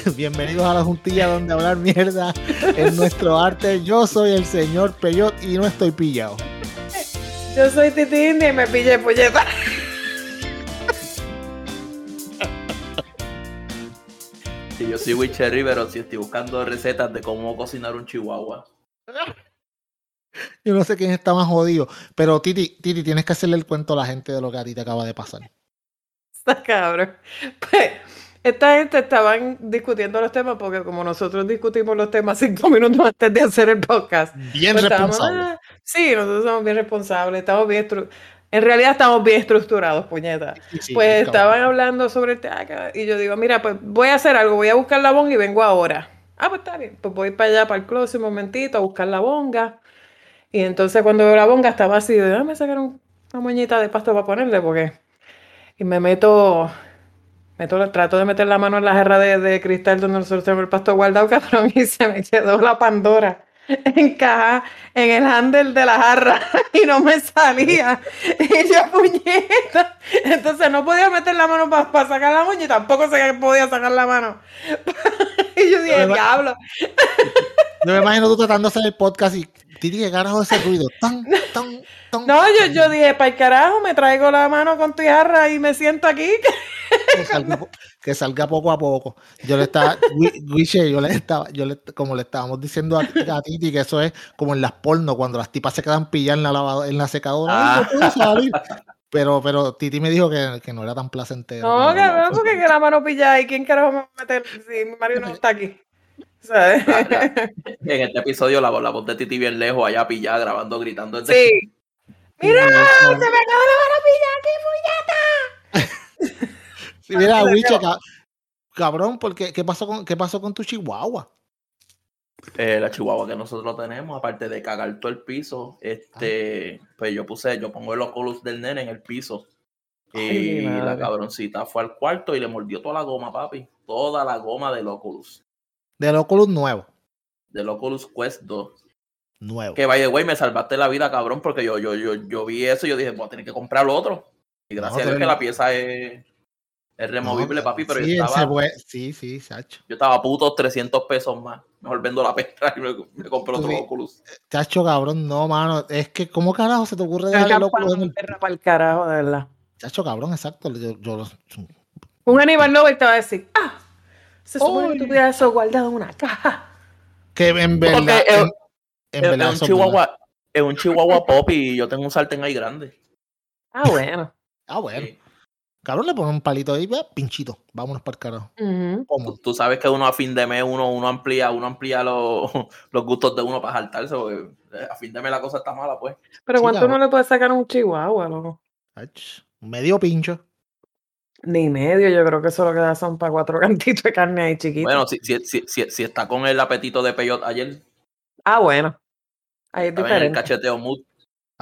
Bienvenidos a la juntilla donde hablar mierda en nuestro arte. Yo soy el señor Peyot y no estoy pillado. Yo soy Titi India y me pillé puñeta. Sí, yo soy Witcher Rivero, si estoy buscando recetas de cómo cocinar un chihuahua. Yo no sé quién está más jodido, pero Titi, Titi, tienes que hacerle el cuento a la gente de lo que a ti te acaba de pasar. Está cabrón. Pues, esta gente estaban discutiendo los temas porque como nosotros discutimos los temas cinco minutos antes de hacer el podcast. Bien pues. "Ah, sí, nosotros somos bien responsables, estamos bien estru- en realidad estamos bien estructurados, puñeta. Sí, sí, pues cabrón. estaban hablando sobre el tema y yo digo, mira, pues voy a hacer algo, voy a buscar la bonga y vengo ahora. Ah, pues está bien, pues voy para allá, para el closet un momentito a buscar la bonga. Y entonces cuando veo la bonga estaba así, déjame sacar un- una moñita de pasto para ponerle, porque... Y me meto, meto trato de meter la mano en la jarra de, de cristal donde nosotros tenemos el pasto guardado, cabrón, y se me quedó la Pandora encajada en el handle de la jarra y no me salía. Y yo, puñeta. Entonces no podía meter la mano para sacar la y tampoco se podía sacar la mano. y yo dije, diablo. Yo me imagino tú tratando de hacer el podcast y Titi, ¿qué carajo es ese ruido? Tan, tan, tan. No, yo, yo dije, para el carajo, me traigo la mano con tu jarra y me siento aquí. que salga, po- que salga poco a poco. Yo le estaba, Wiche, yo le estaba, yo le, como le estábamos diciendo a, a Titi, que eso es como en las porno, cuando las tipas se quedan pilladas en la lavado- en la secadora. Ay, no puedo salir. Pero, pero Titi me dijo que, que no era tan placentero. No, cabrón, porque que la mano pillada y quién carajo me va a meter si mi marido no está aquí. ¿Sabes? En este episodio la, la voz de Titi bien lejos, allá pillada, grabando, gritando. desde- sí. Mira, se me acabó la mano pillada aquí, Sí, mira, Wiche, ca- cabrón, porque ¿qué pasó con qué pasó con tu chihuahua? Eh, la chihuahua que nosotros tenemos, aparte de cagar todo el piso, este, pues yo puse, yo pongo el Oculus del nene en el piso. Ay, Y la cabroncita fue al cuarto y le mordió toda la goma, papi. Toda la goma del Oculus. Del Oculus nuevo. Del Oculus Quest 2. Nuevo. Que vaya, güey, me salvaste la vida, cabrón, porque yo, yo, yo, yo vi eso y yo dije, voy a tener que comprar lo otro. Y gracias No, a Dios que la pieza es, es removible, No, papi, pero sí, yo, estaba, fue- sí, sí, Sacho. yo estaba puto 300 pesos más. Mejor vendo la pesta y me, me compro otro Sí. Oculus. Chacho, cabrón, no, mano. Es que, ¿cómo carajo se te ocurre dejar el Oculus en el perra para el carajo, de verdad. Chacho, cabrón, exacto. Yo, Un Aníbal Nobel te va a decir, ah, se supone que Uy. tú tuvieras eso guardado en una caja. que en verdad. Porque, eh, en, en Es, verdad es un chihuahua, es un chihuahua pop y yo tengo un sartén ahí grande. Ah, bueno. Ah, bueno. Sí. Cabrón, le ponen un palito ahí, ve, pinchito. Vámonos para el carajo. Tú, tú sabes que uno a fin de mes uno, uno amplía, uno amplía los, los gustos de uno para saltarse, porque eh, a fin de mes la cosa está mala, pues. Pero Sí, ¿cuánto cabrón. no le puede sacar a un chihuahua, loco? Medio pincho. Ni medio, yo creo que eso lo que da son para cuatro cantitos de carne ahí chiquitos. Bueno, si, si, si, si, si está con el apetito de peyot ayer, ah, bueno. Ahí es el cacheteo mood.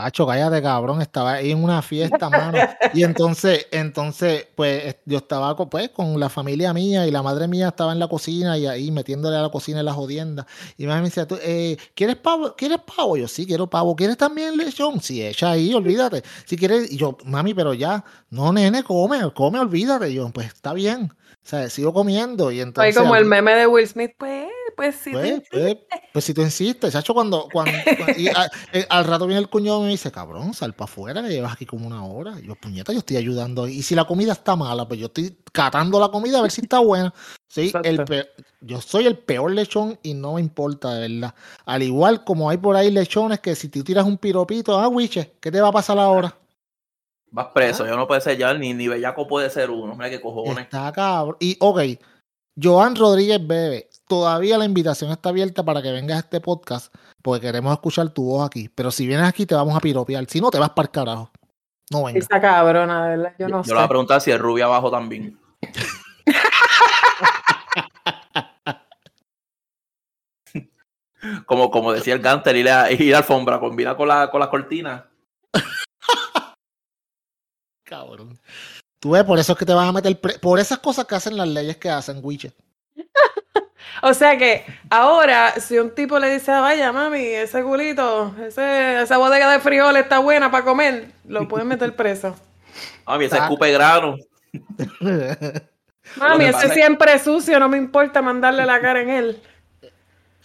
Hacho, cállate, cabrón. Estaba ahí en una fiesta, mano. Y entonces, entonces, pues, es- yo estaba pues, con la familia mía y la madre mía estaba en la cocina y ahí metiéndole a la cocina en la jodienda. Y mi mamá me decía, ¿Tú, eh, ¿quieres pavo? ¿Quieres pavo? Yo, sí, quiero pavo. ¿Quieres también lechón? Sí, echa ahí, olvídate. Si quieres, y yo, mami, pero ya, no, nene, come, come, olvídate. Y yo, pues, está bien. O sea, sigo comiendo. Y entonces... como a el meme de Will Smith, pues, pues sí. pues, pues, pues si tú insistes, chacho, cuando, cuando, cuando- y a- eh, al rato viene el cuñado y me dice, cabrón, sal para afuera, que llevas aquí como una hora. Y yo, puñeta, yo estoy ayudando. Y si la comida está mala, pues yo estoy catando la comida a ver si está buena. Sí, el yo soy el peor lechón y no me importa, de verdad. Al igual como hay por ahí lechones que si tú tiras un piropito, ah, wiche, ¿qué te va a pasar ahora? Vas preso, yo no puede ser ya, ni, ni bellaco puede ser uno. Mira qué cojones. Está cabrón. Y, ok, Joan Rodríguez Bebe, todavía la invitación está abierta para que vengas a este podcast, porque queremos escuchar tu voz aquí. Pero si vienes aquí, te vamos a piropear. Si no, te vas para el carajo. No vengas. Esa cabrona, de verdad. Yo Yo, no yo sé. le voy a preguntar si es rubia abajo también. como, como decía el Ganter, ir a, ir a alfombra, combina con la, con la cortina. Cabrón. Tú ves, por eso es que te van a meter. Por esas cosas que hacen las leyes que hacen, Wiche. O sea que ahora, si un tipo le dice, vaya mami, ese culito, ese, esa bodega de frijoles está buena para comer, lo pueden meter preso. A mí ese escupe grano. Mami, ese siempre es sucio, no me importa mandarle la cara en él.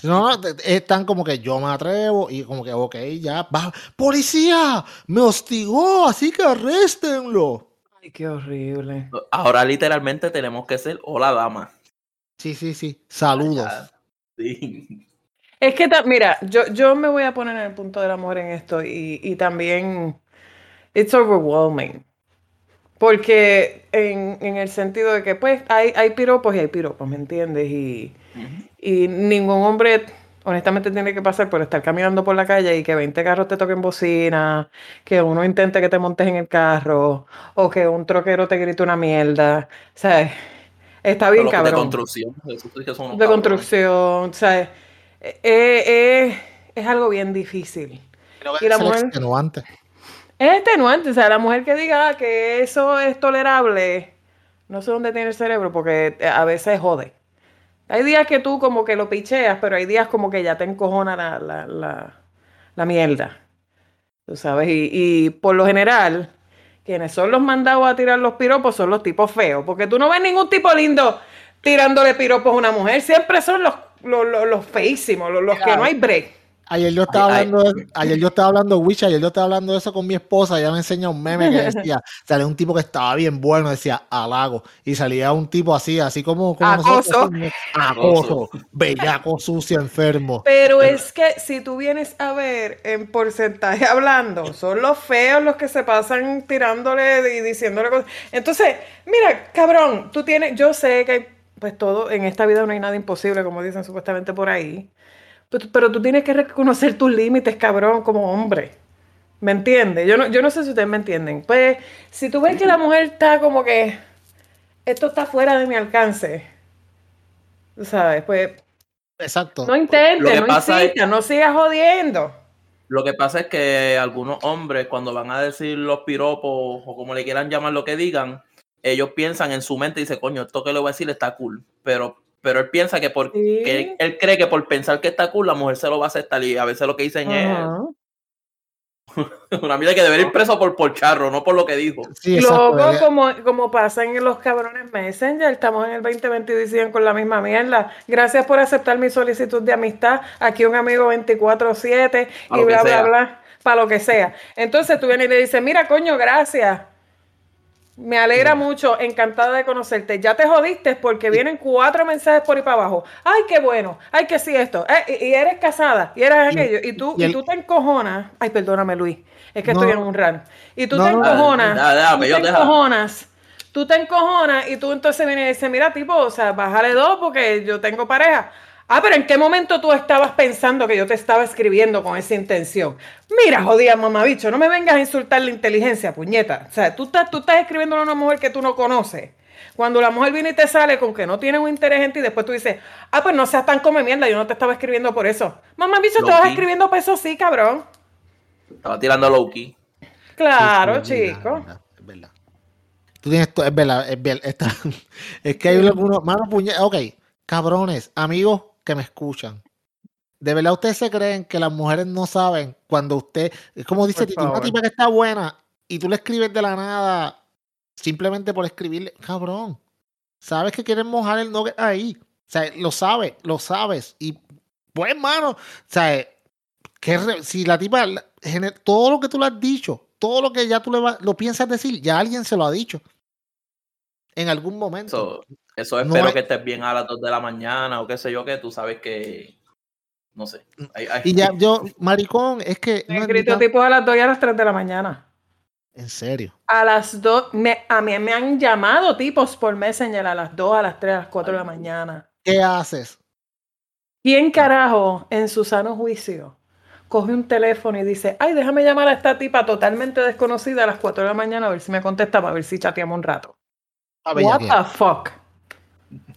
No, están como que yo me atrevo y como que, ok, ya, va. ¡Policía! ¡Me hostigó! Así que arréstenlo. Ay, qué horrible. Ahora literalmente tenemos que ser hola dama. Sí, sí, sí. Saludos. Sí. Es que, mira, yo, yo me voy a poner en el punto de la mujer en esto y, y también it's overwhelming. Porque en, en el sentido de que, pues, hay, hay piropos y hay piropos, ¿me entiendes? Y, y ningún hombre, honestamente, tiene que pasar por estar caminando por la calle y que 20 carros te toquen bocina, que uno intente que te montes en el carro, o que un troquero te grite una mierda. O sea, está bien, de cabrón construcción. que son unos de construcción, o sea, eh, eh, es algo bien difícil. Y la mujer- extenuante. Es extenuante, o sea, la mujer que diga ah, que eso es tolerable, no sé dónde tiene el cerebro, porque eh, a veces jode. Hay días que tú como que lo picheas, pero hay días como que ya te encojona la, la, la, la mierda. Tú sabes, y, y por lo general, quienes son los mandados a tirar los piropos son los tipos feos, porque tú no ves ningún tipo lindo tirándole piropos a una mujer, siempre son los, los, los, los feísimos, los, los que no hay break. Ayer yo estaba Ay, ay. hablando de, ayer yo estaba hablando, Wicha, ayer yo estaba hablando de eso con mi esposa, ella me enseña un meme que decía, sale un tipo que estaba bien bueno, decía halago, y salía un tipo así, así como, como Acoso. nosotros, acoso, bellaco, sucio, enfermo. Pero es que si tú vienes a ver en porcentaje hablando, son los feos los que se pasan tirándole y diciéndole cosas. Entonces, mira, cabrón, tú tienes, yo sé que pues todo, en esta vida no hay nada imposible, como dicen supuestamente por ahí, pero, pero tú tienes que reconocer tus límites, cabrón, como hombre. ¿Me entiendes? Yo no, yo no sé si ustedes me entienden. Pues, si tú ves que la mujer está como que, esto está fuera de mi alcance, tú sabes, pues Exacto. no intentes, no insistas, no sigas jodiendo. Lo que pasa es que algunos hombres, cuando van a decir los piropos o como le quieran llamar lo que digan, ellos piensan en su mente y dicen, coño, esto que le voy a decir está cool. Pero, pero él piensa que por Sí. que él cree que por pensar que está cool, la mujer se lo va a aceptar. Y a veces lo que dicen es una mierda que debería ir preso por, por charro, no por lo que dijo. Sí. Luego, como, como pasa en los cabrones Messenger, estamos en el 2022 y siguen con la misma mierda. Gracias por aceptar mi solicitud de amistad. Aquí un amigo 24-7 Pa' y bla, bla, sea. bla, para lo que sea. Entonces tú vienes y le dices, mira, coño, gracias. Me alegra mucho, encantada de conocerte. Ya te jodiste porque vienen cuatro mensajes por ahí para abajo. Ay, qué bueno. Ay, que sí esto. Eh, y, y eres casada. Y eres aquello. Y tú, y tú te encojonas. Ay, perdóname, Luis. Es que No. estoy en un rant. Y tú No, te no, encojonas. tú yo te encojonas. Tú te encojonas y tú entonces vienes y dices, mira, tipo, o sea, bájale dos porque yo tengo pareja. Ah, pero ¿en qué momento tú estabas pensando que yo te estaba escribiendo con esa intención? Mira, jodida mamabicho, no me vengas a insultar la inteligencia, puñeta. O sea, tú estás, tú estás escribiendo a una mujer que tú no conoces. Cuando la mujer viene y te sale con que no tiene un interés en ti, después tú dices, ah, pues no seas tan come mierda, yo no te estaba escribiendo por eso. Mamabicho, te vas escribiendo por eso sí, cabrón. Estaba tirando low key. Claro, Sí, es chico. Es verdad, es verdad. Tú tienes to- es verdad, es verdad. está- es que hay algunos, mano puñe, ok, cabrones, amigos que me escuchan. De verdad ustedes se creen que las mujeres no saben cuando usted, es como dice una tipa que está buena y tú le escribes de la nada simplemente por escribirle, cabrón, sabes que quieren mojar el nugget ahí. O sea, lo sabes, lo sabes. Y pues, mano, o sea, que si la tipa, todo lo que tú le has dicho, todo lo que ya tú le vas, lo piensas decir, ya alguien se lo ha dicho. En algún momento. Eso, eso No espero hay- que estés bien a las 2 de la mañana o qué sé yo, que tú sabes que. No sé. Hay- hay- y ya yo, maricón, es que. Me no escrito tipos a las 2 y a las 3 de la mañana. En serio. A las 2, me, a mí me han llamado tipos por Messenger a las 2, a las 3, a las 4 de la mañana. ¿Qué haces? ¿Quién carajo, en su sano juicio, coge un teléfono y dice, ay, déjame llamar a esta tipa totalmente desconocida a las 4 de la mañana a ver si me contesta, para ver si chateamos un rato? Pa' What the fuck?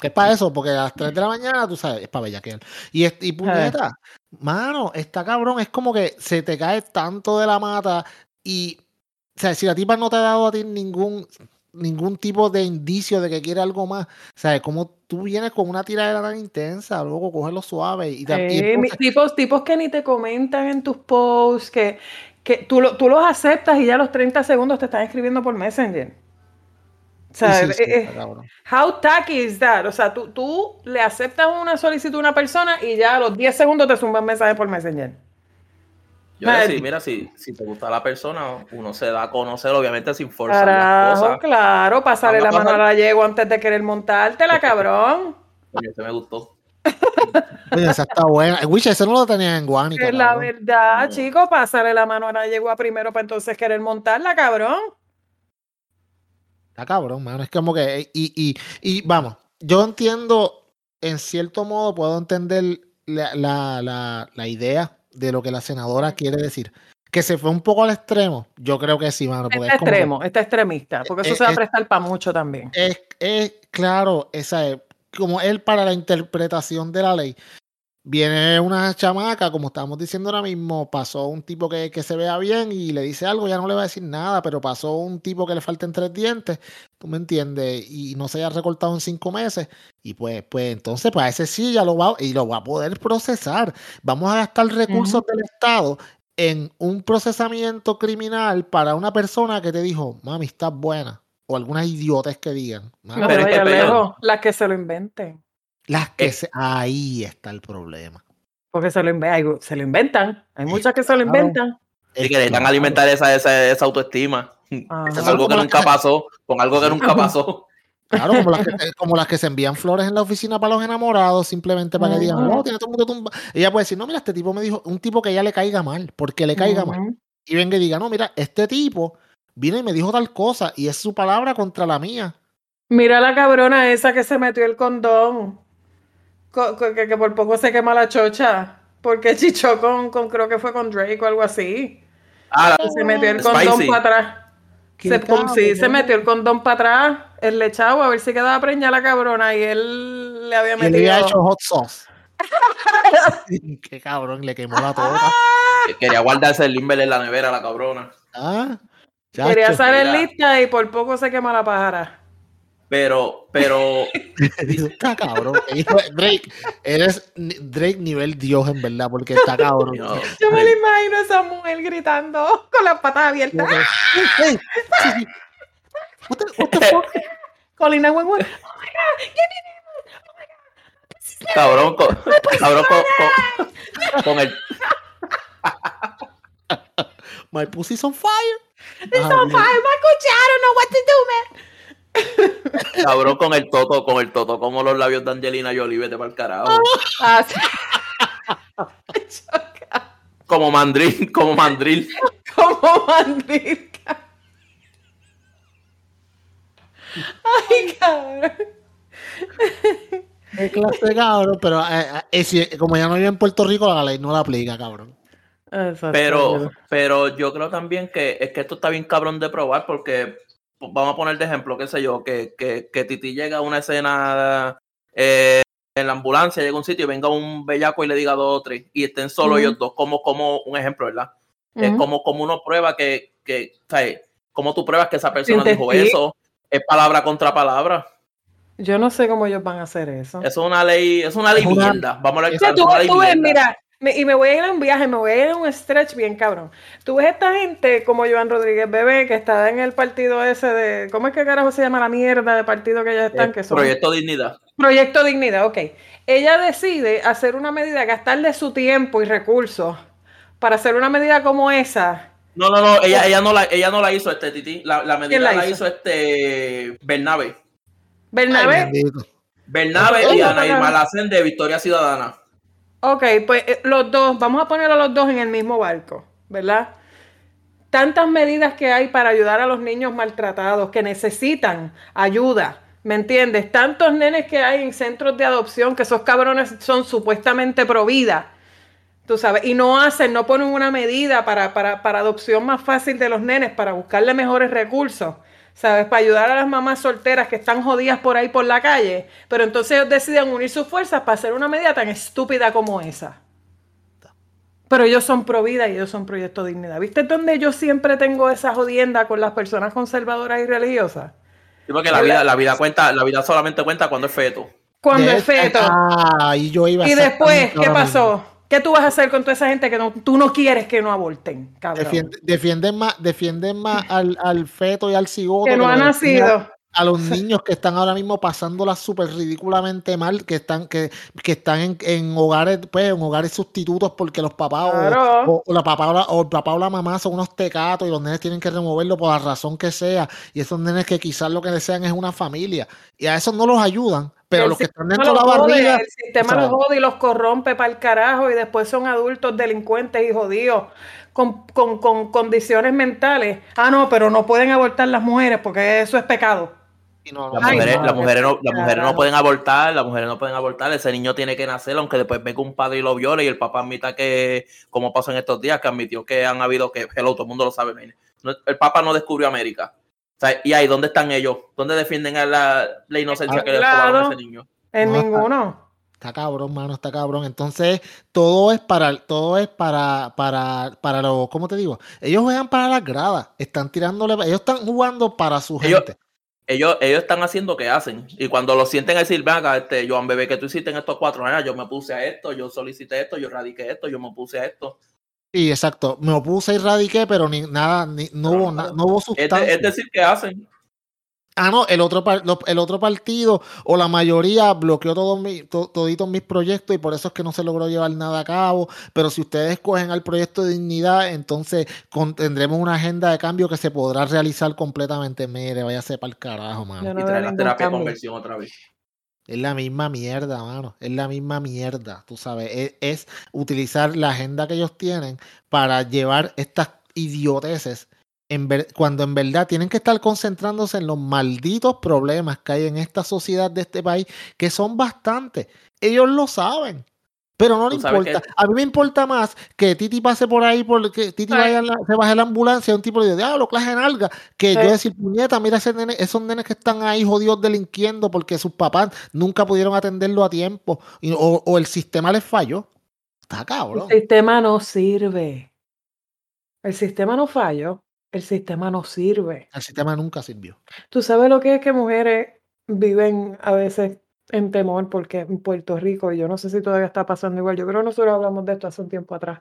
Es para eso, porque a las 3 de la mañana, tú sabes, es para bellaquear. Y, y puñeta, mano, está cabrón, es como que se te cae tanto de la mata y, o sea, si la tipa no te ha dado a ti ningún ningún tipo de indicio de que quiere algo más, o sea, como tú vienes con una tiradera tan intensa, luego cogerlo suave y, Eh, entonces- tipos, tipos que ni te comentan en tus posts, que, que tú, lo- tú los aceptas y ya a los 30 segundos te están escribiendo por Messenger. O ¿Sabes? sí, sí, Eh, eh. How tacky is that? O sea, tú, tú le aceptas una solicitud a una persona y ya a los 10 segundos te zumba un mensaje por Messenger. Yo Madre- decir, mira, si, si te gusta la persona, uno se da a conocer, obviamente sin forzar las Carajo, cosas. claro, pasarle la mano a la yegua antes de querer montártela, cabrón. Coño, este me gustó. Oye, esa está buena. Wish, ese no lo tenía en Guanica. Es la verdad, No. chicos, pasarle la mano a la yegua primero para entonces querer montarla, cabrón. Está cabrón, mano. Es como que. Y, y, y vamos, yo entiendo, en cierto modo, puedo entender la, la, la, la idea de lo que la senadora quiere decir. Que se fue un poco al extremo. Yo creo que sí, mano. Porque Está es como que- extremo, está extremista, porque eso Eh, se va a eh, prestar para mucho también. es, es claro, esa es como él para la interpretación de la ley. Viene una chamaca, como estábamos diciendo ahora mismo, pasó un tipo que, que se vea bien y le dice algo, ya no le va a decir nada, pero pasó un tipo que le faltan tres dientes, tú me entiendes, y no se haya recortado en cinco meses, y pues, pues entonces, pues a ese sí ya lo va, y lo va a poder procesar. Vamos a gastar recursos del Estado en un procesamiento criminal para una persona que te dijo, mami, estás buena. O algunas idiotas que digan. "Mami, No pero te es que las que se lo inventen. Las que Eh. se... Ahí está el problema. Porque se lo, se lo inventan. Hay muchas que se lo inventan. Y Es que necesitan alimentar esa, esa, esa autoestima. Ajá. Es algo que nunca pasó, con algo que nunca pasó. Claro, como las, que, como las que se envían flores en la oficina para los enamorados, simplemente para que digan, oh, tiene todo el mundo tumba. Ella puede decir, no, mira, este tipo me dijo, un tipo que ya le caiga mal, porque le caiga mal. Y venga y diga, no, mira, este tipo vino y me dijo tal cosa, y es su palabra contra la mía. Mira la cabrona esa que se metió el condón. Que, que por poco se quema la chocha. Porque chichó con, con, creo que fue con Drake o algo así. Ah, se metió el condón para atrás. Se, sí, se metió el condón para atrás, el lechado, a ver si quedaba preñada la cabrona. Y él le había Y le metido. había hecho hot sauce. Qué cabrón, le quemó la que quería guardarse el limber en la nevera, la cabrona. Ah, Quería salir mira. lista y por poco se quema la pájara. Pero, pero, Está cabrón. Drake, eres Drake nivel Dios en verdad, porque está cabrón. no, Yo me lo imagino a esa mujer gritando con las patas abiertas. Hey, sí, sí. What the, what the fuck? Calling 911. cabrón, con, cabrón con, con, con el, My pussy's on fire. It's Ah, on fire. I don't know what to do, man. Cabrón con el toto, con el toto, como los labios de Angelina Jolie, vete para el carajo. Ah, sí. Como mandril, como mandril. Como mandrica. Ay, cabrón. Qué clase cabrón, pero eh, eh, si- como ya no vive en Puerto Rico, la ley no la aplica, cabrón. Pero, pero yo creo también que es que esto está bien cabrón de probar porque vamos a poner de ejemplo, qué sé yo, que, que, que Titi llega a una escena eh, en la ambulancia, llega a un sitio y venga un bellaco y le diga dos o tres y estén solo Ujú. ellos dos, como, como un ejemplo, ¿verdad? Es como, como uno prueba que, que ¿sabes? como tú pruebas que esa persona dijo eso, es palabra contra palabra. Yo no sé cómo ellos van a hacer eso. Es una ley, es una ley mierda. Vamos a es O sea, hablar tú, tú ves, mira, me- y me voy a ir a un viaje, me voy a ir a un stretch bien cabrón. Tú ves esta gente como Joan Rodríguez Bebé, que está en el partido ese de, ¿cómo es que carajo se llama la mierda de partido que ellos están? Eh, que son Proyecto Dignidad. Proyecto Dignidad, ok. Ella decide hacer una medida, gastarle su tiempo y recursos para hacer una medida como esa. No, no, no, ella, ella no la, ella no la hizo este Titi. La, la medida la la, hizo? este Bernabe. Ay, Bernabe, bendito. Bernabe Ay, y Ana. Irma de Victoria Ciudadana. Ok, pues eh, los dos, vamos a poner a los dos en el mismo barco, ¿verdad? Tantas medidas que hay para ayudar a los niños maltratados que necesitan ayuda, ¿me entiendes? Tantos nenes que hay en centros de adopción que esos cabrones son supuestamente pro tú sabes, y no hacen, no ponen una medida para, para, para adopción más fácil de los nenes, para buscarle mejores recursos, ¿sabes? Para ayudar a las mamás solteras que están jodidas por ahí por la calle, pero entonces ellos deciden unir sus fuerzas para hacer una medida tan estúpida como esa. Pero ellos son pro vida y ellos son proyecto dignidad. ¿Viste dónde yo siempre tengo esa jodienda con las personas conservadoras y religiosas? Sí, porque la vida, la vida cuenta, la vida solamente cuenta cuando es feto. Cuando De es feto. Ah, y yo iba Y después, ¿qué pasó? ¿Qué tú vas a hacer con toda esa gente que no, tú no quieres que no aborten, cabrón? Defiende- defienden más, defienden más al, al feto y al cigoto. que no ha nacido. a los niños que están ahora mismo pasándola súper ridículamente mal, que están, que, que están en, en hogares, pues, en hogares sustitutos porque los papás Claro. o, o la papá o, la, o el papá o la mamá son unos tecatos y los nenes tienen que removerlo por la razón que sea. Y esos nenes que quizás lo que desean es una familia. Y a esos no los ayudan. Pero El los que están dentro de la jode, barriga. el sistema o sea, los jode y los corrompe para el carajo y después son adultos delincuentes y jodidos con, con- con condiciones mentales. Ah, no, pero no pueden abortar las mujeres porque eso es pecado. y no- Las mujeres, no, las qué mujeres, no, las mujeres no carajo. pueden abortar, las mujeres no pueden abortar, ese niño tiene que nacer, aunque después venga un padre y lo viole y el papá admita que, como pasó en estos días, que admitió que han habido que, hello, todo el mundo lo sabe, el papá no descubrió América. O sea, y ahí, ¿dónde están ellos? ¿Dónde defienden a la, la inocencia que le Claro. robaron a ese niño? En No, ninguno. Está cabrón, mano, está cabrón. Entonces, todo es para, todo es para, para, para lo, ¿cómo te digo? Ellos juegan para las gradas, están tirándole, ellos están jugando para su Ellos- gente. Ellos, ellos están haciendo que hacen. Y cuando lo sienten a decir, ven acá, este, Joan Bebé, que tú hiciste en estos cuatro años, yo me puse a esto, yo solicité esto, yo radiqué esto, yo me puse a esto. Sí, exacto. Me opuse y radiqué, pero ni nada, ni, no, hubo, na- no hubo Es, sustancia. de- es decir, que hacen. Ah, no, el otro, par- lo- el otro partido o la mayoría bloqueó todos mis, to- toditos mis proyectos y por eso es que no se logró llevar nada a cabo. Pero si ustedes cogen al proyecto de dignidad, entonces con- tendremos una agenda de cambio que se podrá realizar completamente. Mire, váyase para el carajo, mano. No Y traer la terapia de conversión otra vez. Es la misma mierda, mano. Es la misma mierda, tú sabes. Es, utilizar la agenda que ellos tienen para llevar estas idioteces en ver- cuando en verdad tienen que estar concentrándose en los malditos problemas que hay en esta sociedad de este país, que son bastantes. Ellos lo saben. Pero no le importa. que- A mí me importa más que Titi pase por ahí, porque Titi Ay. vaya en la- se baje en la ambulancia, un tipo de diablo, clase de nalga, que yo decir, puñeta, mira ese nene- esos nenes que están ahí jodidos delinquiendo porque sus papás nunca pudieron atenderlo a tiempo y- o, o el sistema les falló. Está cabrón. El sistema no sirve. El sistema no falló. El sistema no sirve. El sistema nunca sirvió. Tú sabes lo que es que mujeres viven a veces en temor porque en Puerto Rico, y yo no sé si todavía está pasando igual, yo creo que nosotros hablamos de esto hace un tiempo atrás.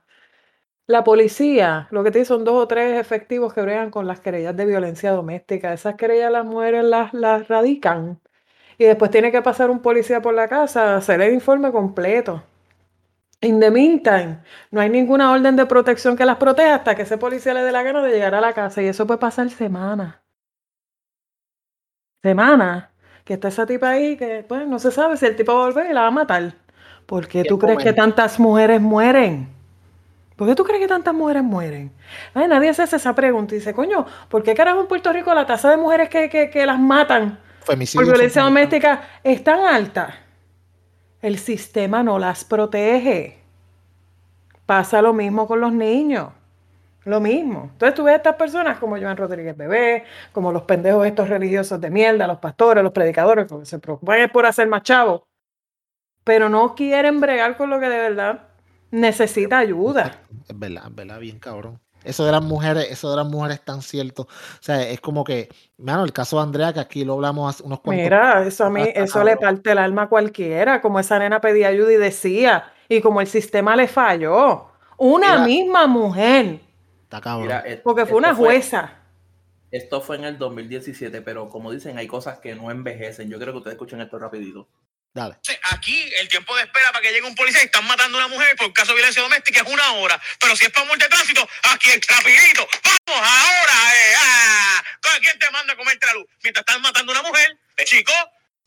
La policía, lo que te dice son dos o tres efectivos que bregan con las querellas de violencia doméstica. Esas querellas las mujeres las, las radican y después tiene que pasar un policía por la casa hacer el informe completo. In the meantime, no hay ninguna orden de protección que las proteja hasta que ese policía le dé la gana de llegar a la casa y eso puede pasar semanas. Semanas. Que está esa tipa ahí que pues no se sabe si el tipo va a volver y la va a matar. ¿Por qué tú crees que tantas mujeres mueren? ¿Por qué tú crees que tantas mujeres mueren? Ay, nadie se hace esa pregunta y dice, coño, ¿por qué carajo en Puerto Rico la tasa de mujeres que, que, que las matan Femicidio por violencia doméstica es tan alta. El sistema no las protege. Pasa lo mismo con los niños. Lo mismo. Entonces tú ves a estas personas como Joan Rodríguez Bebé, como los pendejos estos religiosos de mierda, los pastores, los predicadores, que se preocupan es por hacer más chavos, pero no quieren bregar con lo que de verdad necesita ayuda. Es verdad, es verdad, bien cabrón. Eso de las mujeres, eso de las mujeres es tan cierto. O sea, es como que, mano, el caso de Andrea, que aquí lo hablamos hace unos cuantos Mira, eso a mí, eso le parte el alma a cualquiera, como esa nena pedía ayuda y decía, y como el sistema le falló. Una Mira. misma mujer, Está cabrón. Mira, et- porque fue una jueza. Esto fue en el 2017, pero como dicen, hay cosas que no envejecen. Yo creo que ustedes escuchen esto rapidito. Dale. Aquí el tiempo de espera para que llegue un policía y están matando a una mujer por caso de violencia doméstica es una hora. Pero si es para multa de tránsito, aquí es rapidito. ¡Vamos ahora! Eh, ah. ¿Quién te manda a comerte la luz? Mientras están matando a una mujer, eh, chico.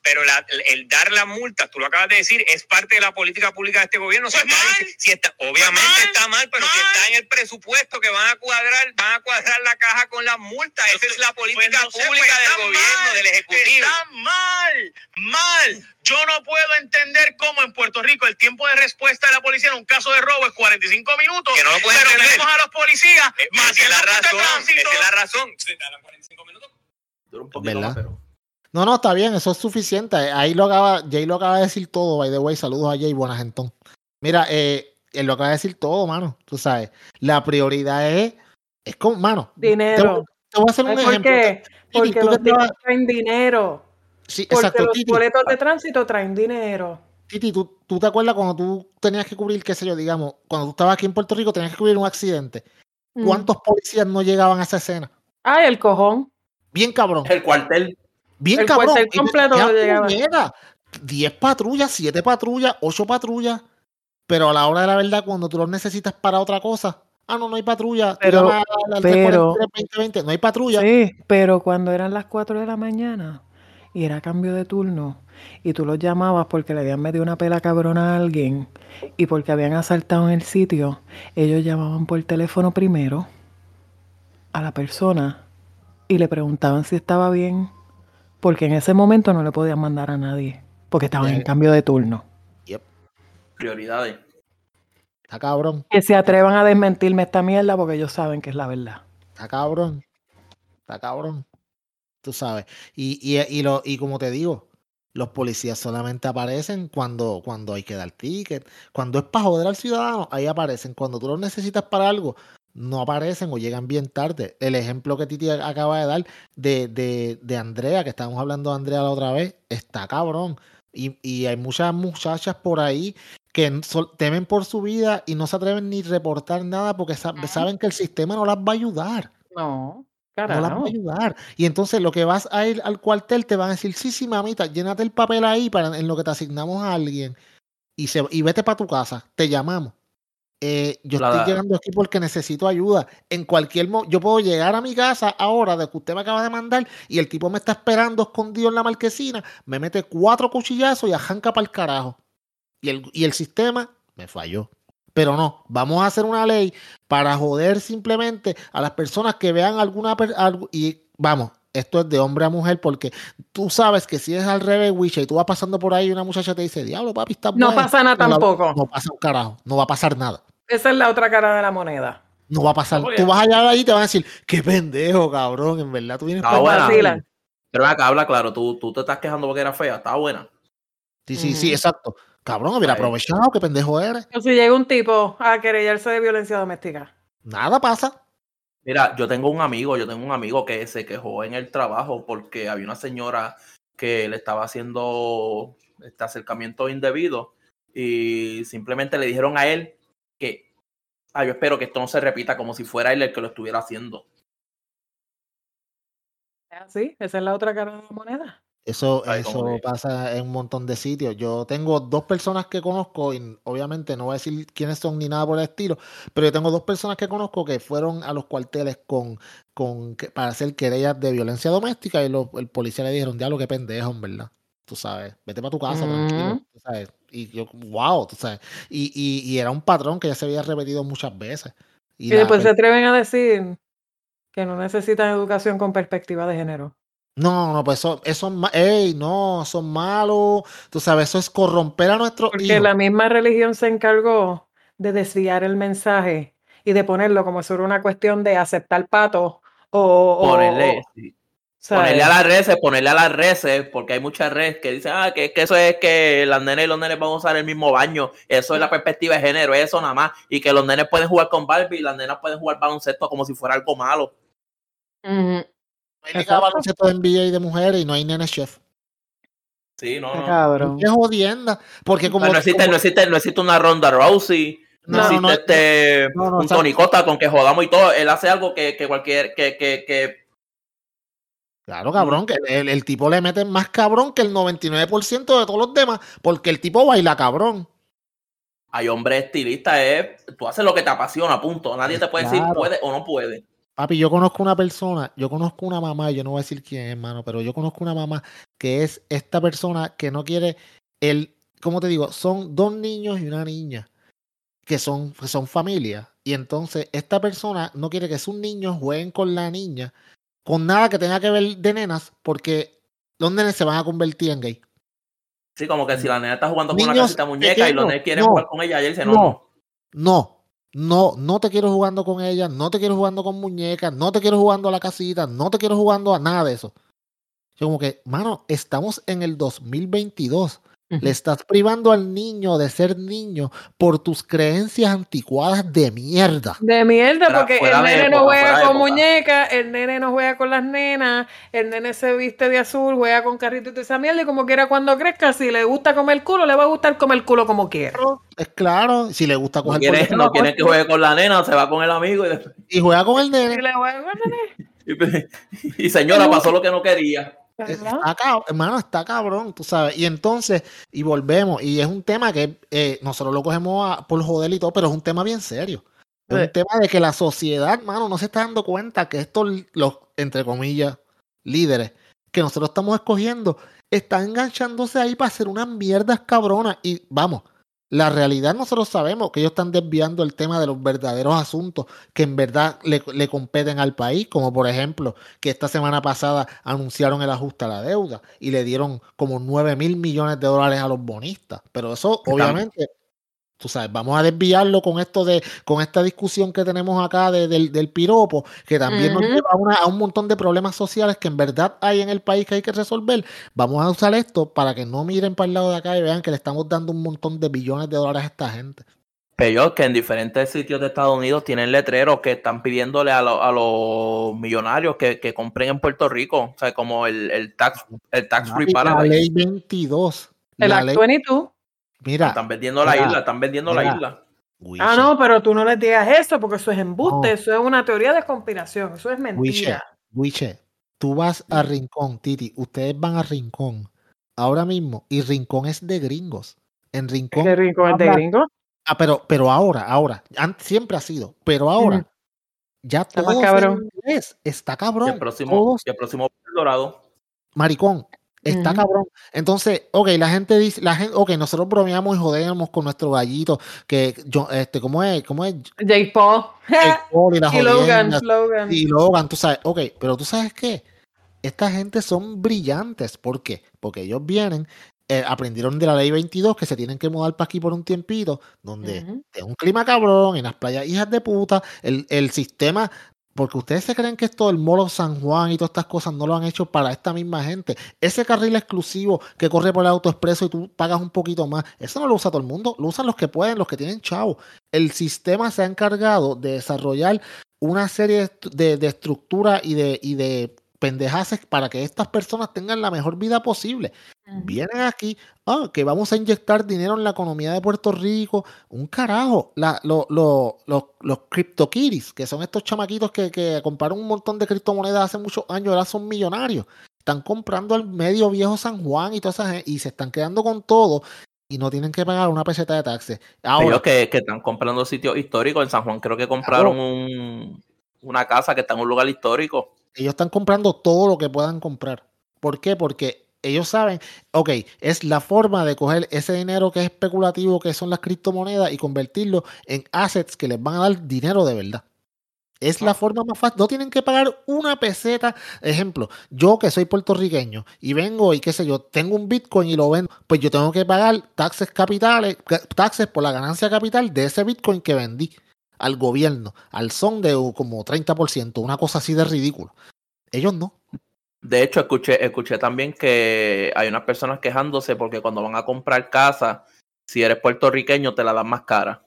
Pero la- el dar las multas, tú lo acabas de decir, es parte de la política pública de este gobierno. Si Pues está, mal. si está- obviamente Pues mal. está mal, pero si está en el presupuesto que van a cuadrar, van a cuadrar la caja con las multas. Esa es la política Pues no sé, pública pues del gobierno, mal, del ejecutivo. Está mal, mal. Yo no puedo entender cómo en Puerto Rico el tiempo de respuesta de la policía en un caso de robo es 45 minutos. Que no lo pueden pero entender. tenemos a los policías Eh, Esa es la razón, esa es la razón. Se tardan 45 minutos. Dura un poquito pero. No, no, está bien, eso es suficiente. Ahí lo acaba, Jay lo acaba de decir todo, by the way. Saludos a Jay Buenagentón. Mira, eh, él lo acaba de decir todo, mano. Tú sabes, la prioridad es, es con, mano. Dinero. te voy a hacer un ¿Sabes por ejemplo. qué? Porque tú los tipos traen dinero. Sí, Porque exacto, los Titi. boletos de tránsito traen dinero. Titi, ¿tú, tú te acuerdas cuando tú tenías que cubrir, qué sé yo, digamos, cuando tú estabas aquí en Puerto Rico, tenías que cubrir un accidente. Mm. ¿Cuántos policías no llegaban a esa escena? Ay, el cojón. Bien cabrón. El cuartel. Bien El cabrón. me- completo qué no llegaba. puñeta. 10 patrullas, 7 patrullas, 8 patrullas. Pero a la hora de la verdad, cuando tú los necesitas para otra cosa, ah, no, no hay patrulla. Pero- llamas al- al pero- 343-2020, no hay patrulla. Sí, pero cuando eran las 4 de la mañana y era cambio de turno y tú los llamabas porque le habían metido una pela cabrona a alguien y porque habían asaltado en el sitio, ellos llamaban por teléfono primero a la persona y le preguntaban si estaba bien, porque en ese momento no le podían mandar a nadie, porque estaban en Ya. cambio de turno. Prioridades. Está cabrón, Que se atrevan a desmentirme esta mierda porque ellos saben que es la verdad. está cabrón. Está cabrón. Tú sabes. Y, y, y, lo, y como te digo, los policías solamente aparecen cuando, cuando hay que dar ticket. Cuando es para joder al ciudadano, ahí aparecen. Cuando tú los necesitas para algo, no aparecen o llegan bien tarde. El ejemplo que Titi acaba de dar de, de, de Andrea, que estábamos hablando de Andrea la otra vez, está cabrón. Y, y hay muchas muchachas por ahí que temen por su vida y no se atreven ni reportar nada porque sa- saben que el sistema no las va a ayudar. No, No las va carajo. a ayudar. Y entonces lo que vas a ir al cuartel te van a decir, sí, sí, mamita, llénate el papel ahí para en lo que te asignamos a alguien y, se, y vete para tu casa, te llamamos. Eh, yo La- estoy llegando aquí porque necesito ayuda. En cualquier momento, yo puedo llegar a mi casa ahora de que usted me acaba de mandar y el tipo me está esperando escondido en la marquesina, me mete cuatro cuchillazos y arranca para el carajo. Y el, y el sistema me falló. Pero no, vamos a hacer una ley para joder simplemente a las personas que vean alguna algo y vamos, esto es de hombre a mujer porque tú sabes que si es al revés, Wisha, y tú vas pasando por ahí y una muchacha te dice, diablo, papi, está No pasa nada tampoco. No pasa un carajo, no va a pasar nada. Esa es la otra cara de la moneda. No va a pasar. No, tú vas allá ahí y te van a decir, qué pendejo, cabrón, en verdad tú vienes Ah, para bueno. acá". Vacilan. Pero acá habla claro, tú, tú te estás quejando porque era fea, estaba buena. Sí, sí, sí, exacto. Cabrón, hubiera aprovechado, qué pendejo eres. Si llega un tipo a querellarse de violencia doméstica. Nada pasa. Mira, yo tengo un amigo, yo tengo un amigo que se quejó en el trabajo porque había una señora que le estaba haciendo este acercamiento indebido y simplemente le dijeron a él que, ah, yo espero que esto no se repita como si fuera él el que lo estuviera haciendo. ¿Es así? Esa es la otra cara de la moneda. Eso, Ay, eso que- pasa en un montón de sitios. Yo tengo dos personas que conozco, y obviamente no voy a decir quiénes son ni nada por el estilo, pero yo tengo dos personas que conozco que fueron a los cuarteles con, con que- para hacer querellas de violencia doméstica y lo- el policía le dijeron, diablo, qué pendejo, en verdad. Tú sabes, vete para tu casa, tranquilo. Ujú. tú sabes. Y yo, wow, tú sabes. Y, y, y era un patrón que ya se había repetido muchas veces. Y, después se per- atreven a decir que no necesitan educación con perspectiva de género. No, no, pues eso, eso ey, no, son malos. Tú sabes, eso es corromper a nuestros Porque hijos. la misma religión se encargó de desviar el mensaje y de ponerlo como si fuera una cuestión de aceptar patos o, o- Ponerle, o- ¿sabes? ponerle a las redes, ponerle a las redes, porque hay muchas redes que dicen, ah, que, que eso es que las nenas y los nenes van a usar el mismo baño, eso es la perspectiva de género, eso nada más, y que los nenes pueden jugar con Barbie y las nenas pueden jugar baloncesto como si fuera algo malo. Ujú. No hay liga baloncesto de NBA de mujeres y no hay nene chef. Sí, no, no. cabrón. Es jodienda. Porque como. No, existe, como- no, existe, no existe una Ronda Rousey, no, No, existe no, este, no, no, un Tony Costa con que jodamos y todo. Él hace algo que, que cualquier, que, que, que Claro, cabrón, que el, el tipo le mete más cabrón que el 99% de todos los demás, porque el tipo baila cabrón. hay hombres estilistas, es, tú haces lo que te apasiona, punto. Nadie te puede decir puede o no puede. Papi, yo conozco una persona, yo conozco una mamá, yo no voy a decir quién es, hermano, pero yo conozco una mamá que es esta persona que no quiere el, ¿cómo te digo? Son dos niños y una niña que son, que son familia. Y entonces esta persona no quiere que sus niños jueguen con la niña, con nada que tenga que ver de nenas, porque los nenes se van a convertir en gay. Sí, como que si la nena está jugando con una casita muñeca y los nenes quieren no, jugar con ella, y ella dice, no, no. no. No, no, no te quiero jugando con ella, no te quiero jugando con muñecas, no te quiero jugando a la casita, no te quiero jugando a nada de eso. Yo como que, mano, estamos en el 2022. Le estás privando al niño de ser niño por tus creencias anticuadas de mierda. De mierda, Fuera- porque fuera el nene época, no juega con época. muñecas, el nene no juega con las nenas, el nene se viste de azul, juega con carrito y toda esa mierda, y como quiera cuando crezca, si le gusta comer culo, le va a gustar comer culo como quiera. Es claro, si le gusta No coger quiere, por- no quiere que juegue con la nena, se va con el amigo y, después- y juega con el nene. le juega con el nene, y, y señora, pasó lo que no quería. ¿Verdad? Está hermano, está cabrón, tú sabes. Y entonces, y volvemos, y es un tema que eh, nosotros lo cogemos a- por joder y todo, pero es un tema bien serio. Es un Sí. tema de que la sociedad, hermano, no se está dando cuenta que estos, los, entre comillas, líderes que nosotros estamos escogiendo, están enganchándose ahí para hacer unas mierdas cabronas. Y vamos, la realidad nosotros sabemos que ellos están desviando el tema de los verdaderos asuntos que en verdad le, le competen al país, como por ejemplo que esta semana pasada anunciaron el ajuste a la deuda y le dieron como 9 mil millones de dólares a los bonistas. Pero eso, obviamente, tú sabes, vamos a desviarlo con esto de, con esta discusión que tenemos acá de- del, del piropo, que también nos lleva a, una- a un montón de problemas sociales que en verdad hay en el país que hay que resolver. Vamos a usar esto para que no miren para el lado de acá y vean que le estamos dando un montón de billones de dólares a esta gente. Pero que en diferentes sitios de Estados Unidos tienen letreros que están pidiéndole a, lo- a los millonarios que, que compren en Puerto Rico. O sea, como el, el tax, el tax free Papi, La ley 22. El la Act ley- 22. Mira, Están vendiendo la isla, están vendiendo mira. la isla. Ah, no, pero tú no les digas eso porque eso es embuste, No. eso es una teoría de conspiración, eso es mentira. Wiche, tú vas a Rincón, Titi, ustedes van a Rincón ahora mismo y Rincón es de gringos. En Rincón ¿Qué rincón es de habla- gringo? Ah, pero, pero ahora, ahora, siempre ha sido, pero ahora, ya Está todo es cabrón. en inglés, está Y cabrón, el próximo, todos- y el próximo Dorado. maricón, está cabrón. Entonces, ok, la gente dice, la gente, ok, nosotros bromeamos y jodemos con nuestro gallito, que yo, este, ¿cómo es? ¿Cómo es? Jake Paul. El Paul y la y Logan, Logan. y Logan, tú sabes, ok, pero tú sabes qué, esta gente son brillantes, ¿por qué? Porque ellos vienen, eh, aprendieron de la ley 22 que se tienen que mudar para aquí por un tiempito, donde es un clima cabrón, en las playas hijas de puta, el, el sistema, porque ustedes se creen que esto del Molo San Juan y todas estas cosas no lo han hecho para esta misma gente. Ese carril exclusivo que corre por el autoexpreso y tú pagas un poquito más, eso no lo usa todo el mundo, lo usan los que pueden, los que tienen chavo. El sistema se ha encargado de desarrollar una serie de, estru- de, de estructura y de, y de pendejaces para que estas personas tengan la mejor vida posible vienen aquí, ah, que vamos a inyectar dinero en la economía de Puerto Rico, un carajo, la, lo- lo- los, los CryptoKitties, que son estos chamaquitos que, que compraron un montón de criptomonedas hace muchos años, ahora son millonarios, están comprando al medio viejo San Juan y toda esa gente, y se están quedando con todo y no tienen que pagar una peseta de taxes. Ahora, Ellos que, que están comprando sitios históricos en San Juan, creo que compraron un, una casa que está en un lugar histórico. ellos están comprando todo lo que puedan comprar. ¿Por qué? Porque ellos saben, ok, es la forma de coger ese dinero que es especulativo, que son las criptomonedas, y convertirlo en assets que les van a dar dinero de verdad. Es la forma más fácil. No tienen que pagar una peseta. Ejemplo, yo que soy puertorriqueño y vengo y qué sé yo, tengo un Bitcoin y lo vendo, pues yo tengo que pagar taxes capitales, ca- taxes por la ganancia capital de ese Bitcoin que vendí al gobierno, al son de como 30%, una cosa así de ridículo. Ellos no. De hecho, escuché, escuché también que hay unas personas quejándose porque cuando van a comprar casa, si eres puertorriqueño, te la dan más cara.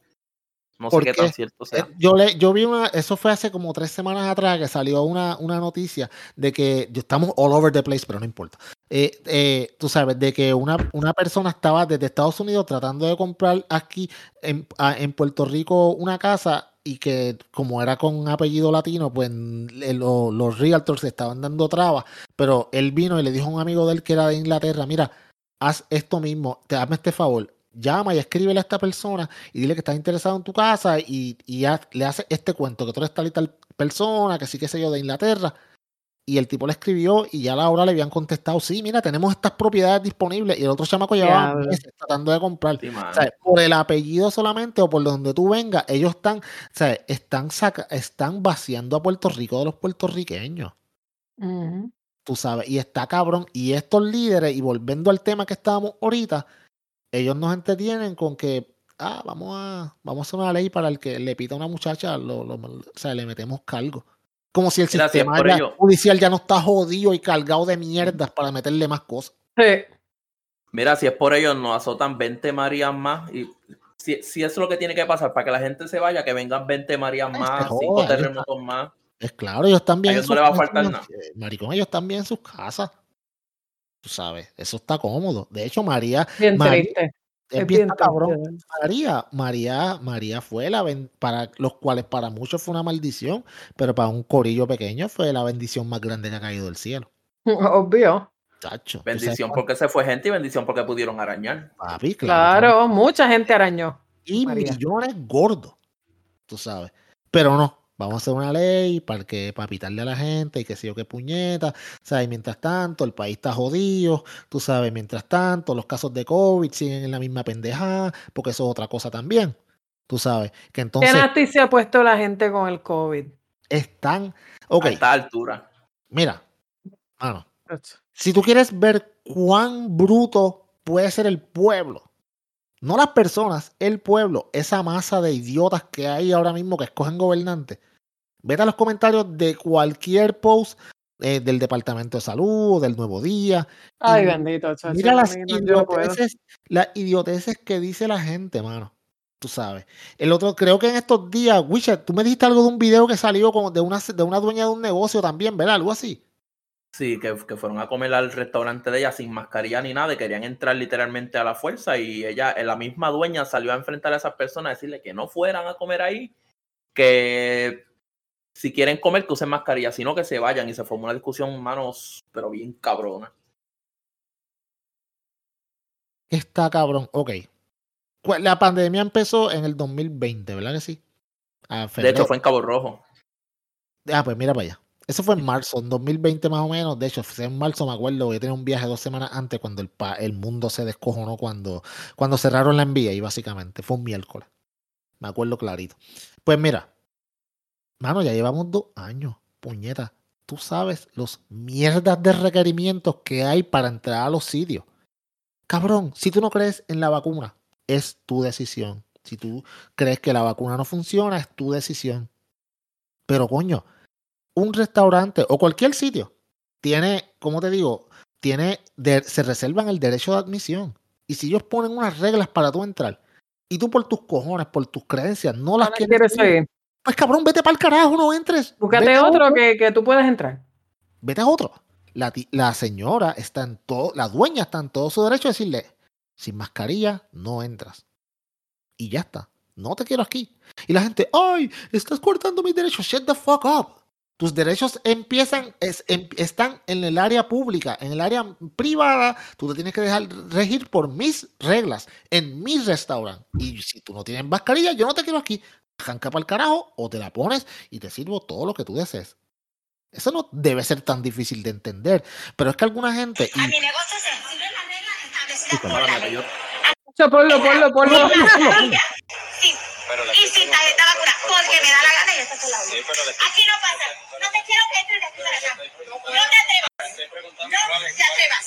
No sé ¿Por qué tan cierto sea. Eh, Yo, le, yo vi una, eso fue hace como tres semanas atrás que salió una, una noticia de que estamos all over the place, pero no importa. Eh, eh, tú sabes, de que una, una persona estaba desde Estados Unidos tratando de comprar aquí en, en Puerto Rico una casa y que como era con apellido latino, pues lo- los realtors le estaban dando trabas, pero él vino y le dijo a un amigo de él que era de Inglaterra, mira, haz esto mismo, te hazme este favor, llama y escríbele a esta persona y dile que estás interesado en tu casa y, y le hace este cuento, que tú eres tal y tal persona, que sí que sé yo, de Inglaterra. Y el tipo le escribió y ya a la hora le habían contestado, sí, mira, tenemos estas propiedades disponibles. Y el otro chamaco llevaba meses tratando de comprar. Sí. O sea, por el apellido solamente o por donde tú vengas, ellos están, o sea, están, saca- están vaciando a Puerto Rico de los puertorriqueños Ujú. tú sabes, y está cabrón. Y estos líderes, y volviendo al tema que estábamos ahorita, ellos nos entretienen con que, ah, vamos a, vamos a hacer una ley para el que le pita a una muchacha, lo, lo- o sea, le metemos cargo. Como si el sistema ya- judicial ya no está jodido y cargado de mierdas para meterle más cosas. Sí. Mira, si es por ello, nos azotan 20 Marías más. Y si, si eso es lo que tiene que pasar para que la gente se vaya, que vengan 20 Marías Ay, más, se joda, 5 ya terremotos más. Es claro, ellos también. A ellos no le va a faltar nada. Maricón, ellos también en sus casas. Tú sabes, eso está cómodo. De hecho, María, Bien María- triste. Es Es bien bien cabrón. María, María, María fue la ben- para los cuales para muchos fue una maldición, pero para un corillo pequeño fue la bendición más grande que ha caído del cielo. Obvio. Chacho, ¿tú sabes Bendición porque se fue gente y bendición porque pudieron arañar. Papi, claro. Claro, mucha gente arañó. Y María. millones gordos, tú sabes. Pero no, vamos a hacer una ley para que para pitarle a la gente y que sé yo qué puñeta. ¿Sabes? Mientras tanto, el país está jodido, tú sabes. Mientras tanto, los casos de COVID siguen en la misma pendejada, porque eso es otra cosa también. Tú sabes. Que ¿Qué entonces nasty se ha puesto la gente con el COVID? están. Ok, A esta altura. mira, mano, si tú quieres ver cuán bruto puede ser el pueblo, no las personas, el pueblo, esa masa de idiotas que hay ahora mismo que escogen gobernantes, vete a los comentarios de cualquier post eh, del Departamento de Salud, del Nuevo Día. Ay, bendito, chacho, Mira las no- idioteces, las idioteces que dice la gente, mano. Tú sabes. El otro, creo que en estos días, Wisha, tú me dijiste algo de un video que salió como de una, de una dueña de un negocio también, ¿verdad? Algo así. Sí, que, que fueron a comer al restaurante de ella sin mascarilla ni nada, y querían entrar literalmente a la fuerza y ella, eh, la misma dueña salió a enfrentar a esas personas a decirle que no fueran a comer ahí, que si quieren comer que usen mascarilla, sino que se vayan y se formó una discusión, manos, pero bien cabrona. Está cabrón. Ok. Cu- La pandemia empezó en el 2020, ¿verdad que sí? De hecho, fue en Cabo Rojo. Ah, pues mira para allá. Eso fue en marzo, en 2020 más o menos. De hecho, en marzo, me acuerdo, que tenía un viaje dos semanas antes cuando el, pa- el mundo se descojonó cuando, cuando cerraron la envía y básicamente fue un miércoles. Me acuerdo clarito. Pues mira, mano, ya llevamos dos años, puñeta. Tú sabes los mierdas de requerimientos que hay para entrar a los sitios. Cabrón, si tú no crees en la vacuna, es tu decisión. Si tú crees que la vacuna no funciona, es tu decisión. Pero coño, un restaurante o cualquier sitio tiene, como te digo, tiene de- se reservan el derecho de admisión. Y si ellos ponen unas reglas para tú entrar y tú por tus cojones, por tus creencias, no las ¿Dónde quieres quieres seguir? Pues cabrón, vete para el carajo, no entres. Búscate a otro que, que tú puedas entrar. Vete a otro. La, la señora está en todo, la dueña está en todo su derecho a decirle, sin mascarilla no entras. Y ya está. No te quiero aquí. Y la gente, ay, estás cortando mis derechos. Shut the fuck up. Tus derechos empiezan, es- em- están en el área pública, en el área privada. Tú te tienes que dejar regir por mis reglas, en mi restaurante. Y si tú no tienes mascarilla, yo no te quiero aquí. Janca para el carajo o te la pones y te sirvo todo lo que tú desees. Eso no debe ser tan difícil de entender. Pero es que alguna gente. y- A mi negocio se sirve la regla establecida por la ley. yo- Ponlo, ponlo, ponlo. Sí. Y sin tarjeta vacuna, porque me da la gana y esto es la ley. Aquí no pasa. No te quiero que entres de aquí para acá. No te atrevas. No te atrevas.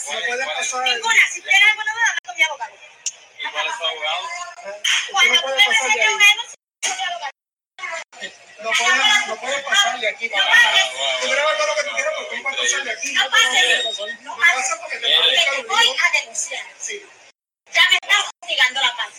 Ninguna. Si tienes alguna duda, habla con mi abogado. Cuando tú me resuelves menos, con mi abogado. No puedes, no puedes pasar de aquí pases. Tú grabas todo lo que tú quieras, tú no puedes pasar de aquí. No pases. No pases. porque te Porque voy a denunciar. Ya me estás hostigando la paz.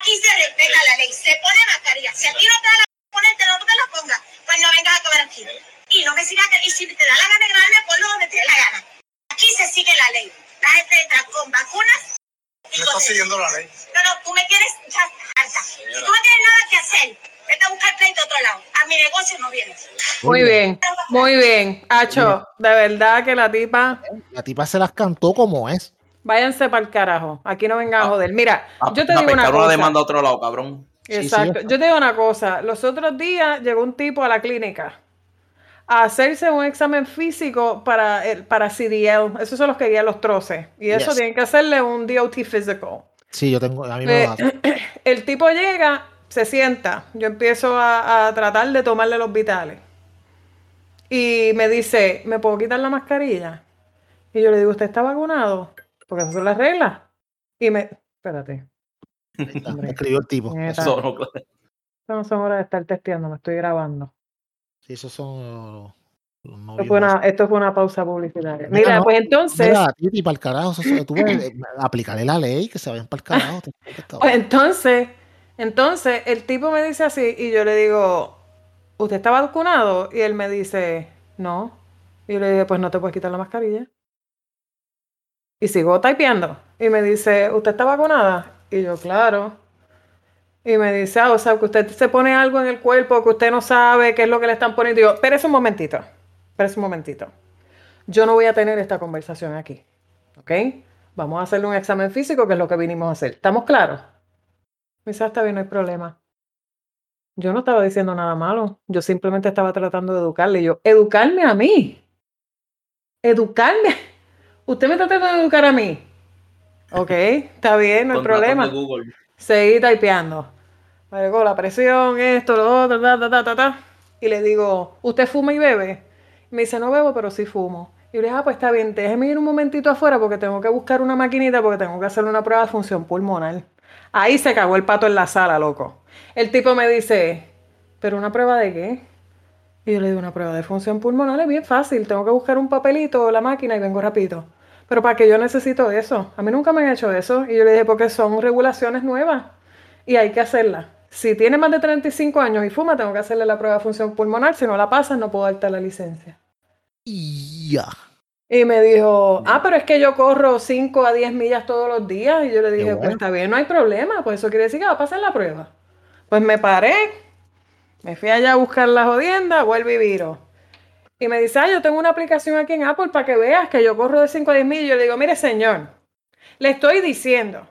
Aquí se respeta la ley, se pone mascarilla. Si aquí no te da la ponerte, no te la pongas, pues no vengas a comer aquí. Y no me sigas, y si te da la gana de grabarme, ponlo donde te dé la gana. Aquí se sigue la ley. La gente entra con vacunas con... estás siguiendo la ley. No, no, tú me quieres echar harta. Si tú no tienes nada que hacer, vete a buscar pleito a otro lado. A mi negocio no vienes. Muy bien, muy bien. Hacho, de verdad que la tipa, La tipa se las cantó como es. váyanse para el carajo. Aquí no vengan a joder. Mira, a- yo te a digo una cosa. demanda a otro lado, cabrón. Sí, sí, Exacto. está. Yo te digo una cosa. Los otros días llegó un tipo a la clínica a hacerse un examen físico para, el, para CDL. Esos son los que guían los troces. Y eso Yes. tienen que hacerle un DOT physical. Sí, yo tengo. A mí me Eh, lo el tipo llega, se sienta. Yo empiezo a, a tratar de tomarle los vitales. Y me dice, ¿me puedo quitar la mascarilla? Y yo le digo, ¿usted está vacunado? Porque esas son las reglas. Y me... Espérate. Me escribió el tipo. Eso no- no son horas de estar testeando, me estoy grabando. Sí, esos son los Esto fue una, esto fue una pausa publicitaria. Mira, Mira, no, pues entonces, Mira, Titi, para el carajo. tú eh, aplicarle la ley, que se vayan para el carajo. pues entonces, entonces el tipo me dice así y yo le digo, ¿usted está vacunado? Y él me dice, no. Y yo le dije, pues no te puedes quitar la mascarilla. Y sigo typeando. Y me dice, ¿usted está vacunada? Y yo, claro. Y me dice, ah, o sea, que usted se pone algo en el cuerpo que usted no sabe qué es lo que le están poniendo. Y yo, espérese un momentito, espérese un momentito. Yo no voy a tener esta conversación aquí. ¿Ok? Vamos a hacerle un examen físico, que es lo que vinimos a hacer. ¿Estamos claros? Me dice, "Ah, está bien, no hay problema. Yo no estaba diciendo nada malo. Yo simplemente estaba tratando de educarle. Y yo, educarme a mí. Educarme. Usted me está tratando de educar a mí. Ok, está bien, no hay problema. Google. Seguí typeando. Llegó la presión, esto, lo otro, ta, ta, ta, ta. Y le digo, ¿usted fuma y bebe? Me dice, no bebo, pero sí fumo. Y le dije, ah, pues está bien, déjeme ir un momentito afuera porque tengo que buscar una maquinita porque tengo que hacer una prueba de función pulmonar. Ahí se cagó el pato en la sala, loco. El tipo me dice, ¿pero una prueba de qué? Y yo le digo, una prueba de función pulmonar es bien fácil. Tengo que buscar un papelito o la máquina y vengo rapidito. Pero ¿para qué yo necesito eso? A mí nunca me han hecho eso. Y yo le dije, porque son regulaciones nuevas y hay que hacerlas. Si tiene más de 35 años y fuma, tengo que hacerle la prueba de función pulmonar. Si no la pasas, no puedo darte la licencia. Ya. Y me dijo, ah, pero es que yo corro 5 a 10 millas todos los días. Y yo le dije, bueno. pues está bien, no hay problema. Pues eso quiere decir que va a pasar la prueba. Pues me paré, me fui allá a buscar la jodienda, vuelvo y viro. Y me dice, ah, yo tengo una aplicación aquí en Apple para que veas que yo corro de 5 a 10 millas. Y yo le digo, mire, señor, le estoy diciendo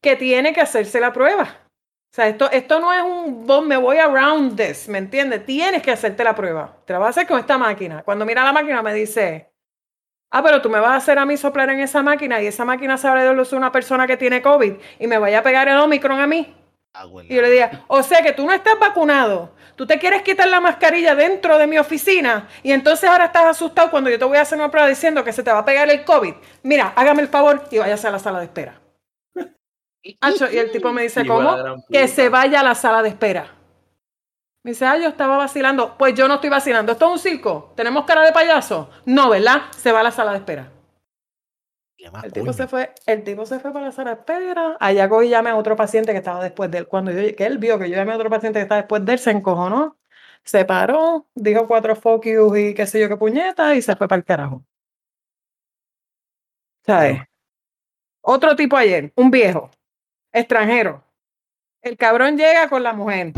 que tiene que hacerse la prueba. O sea, esto, esto no es un "Bo- me voy around this, ¿me entiendes? Tienes que hacerte la prueba. Te la vas a hacer con esta máquina. Cuando mira la máquina me dice, ah, pero tú me vas a hacer a mí soplar en esa máquina y esa máquina sabe de luz una persona que tiene COVID y me vaya a pegar el Omicron a mí. Y yo le dije, o sea que tú no estás vacunado, tú te quieres quitar la mascarilla dentro de mi oficina y entonces ahora estás asustado cuando yo te voy a hacer una prueba diciendo que se te va a pegar el COVID. Mira, hágame el favor y váyase a la sala de espera. Acho, y el tipo me dice, ¿cómo? Que se vaya a la sala de espera. Me dice, ah, yo estaba vacilando. Pues yo no estoy vacilando. ¿Esto es un circo? ¿Tenemos cara de payaso? No, ¿verdad? Se va a la sala de espera. ¿Qué más, El tipo coño? se fue, el tipo se fue para la sala de espera. Allá cogí y llamé a otro paciente que estaba después de él. Cuando yo, que él vio que yo llamé a otro paciente que estaba después de él, se encojonó, se paró, dijo cuatro fuck yous y qué sé yo qué puñeta y se fue para el carajo. ¿Sabes? Otro tipo ayer, un viejo, extranjero. El cabrón llega con la mujer.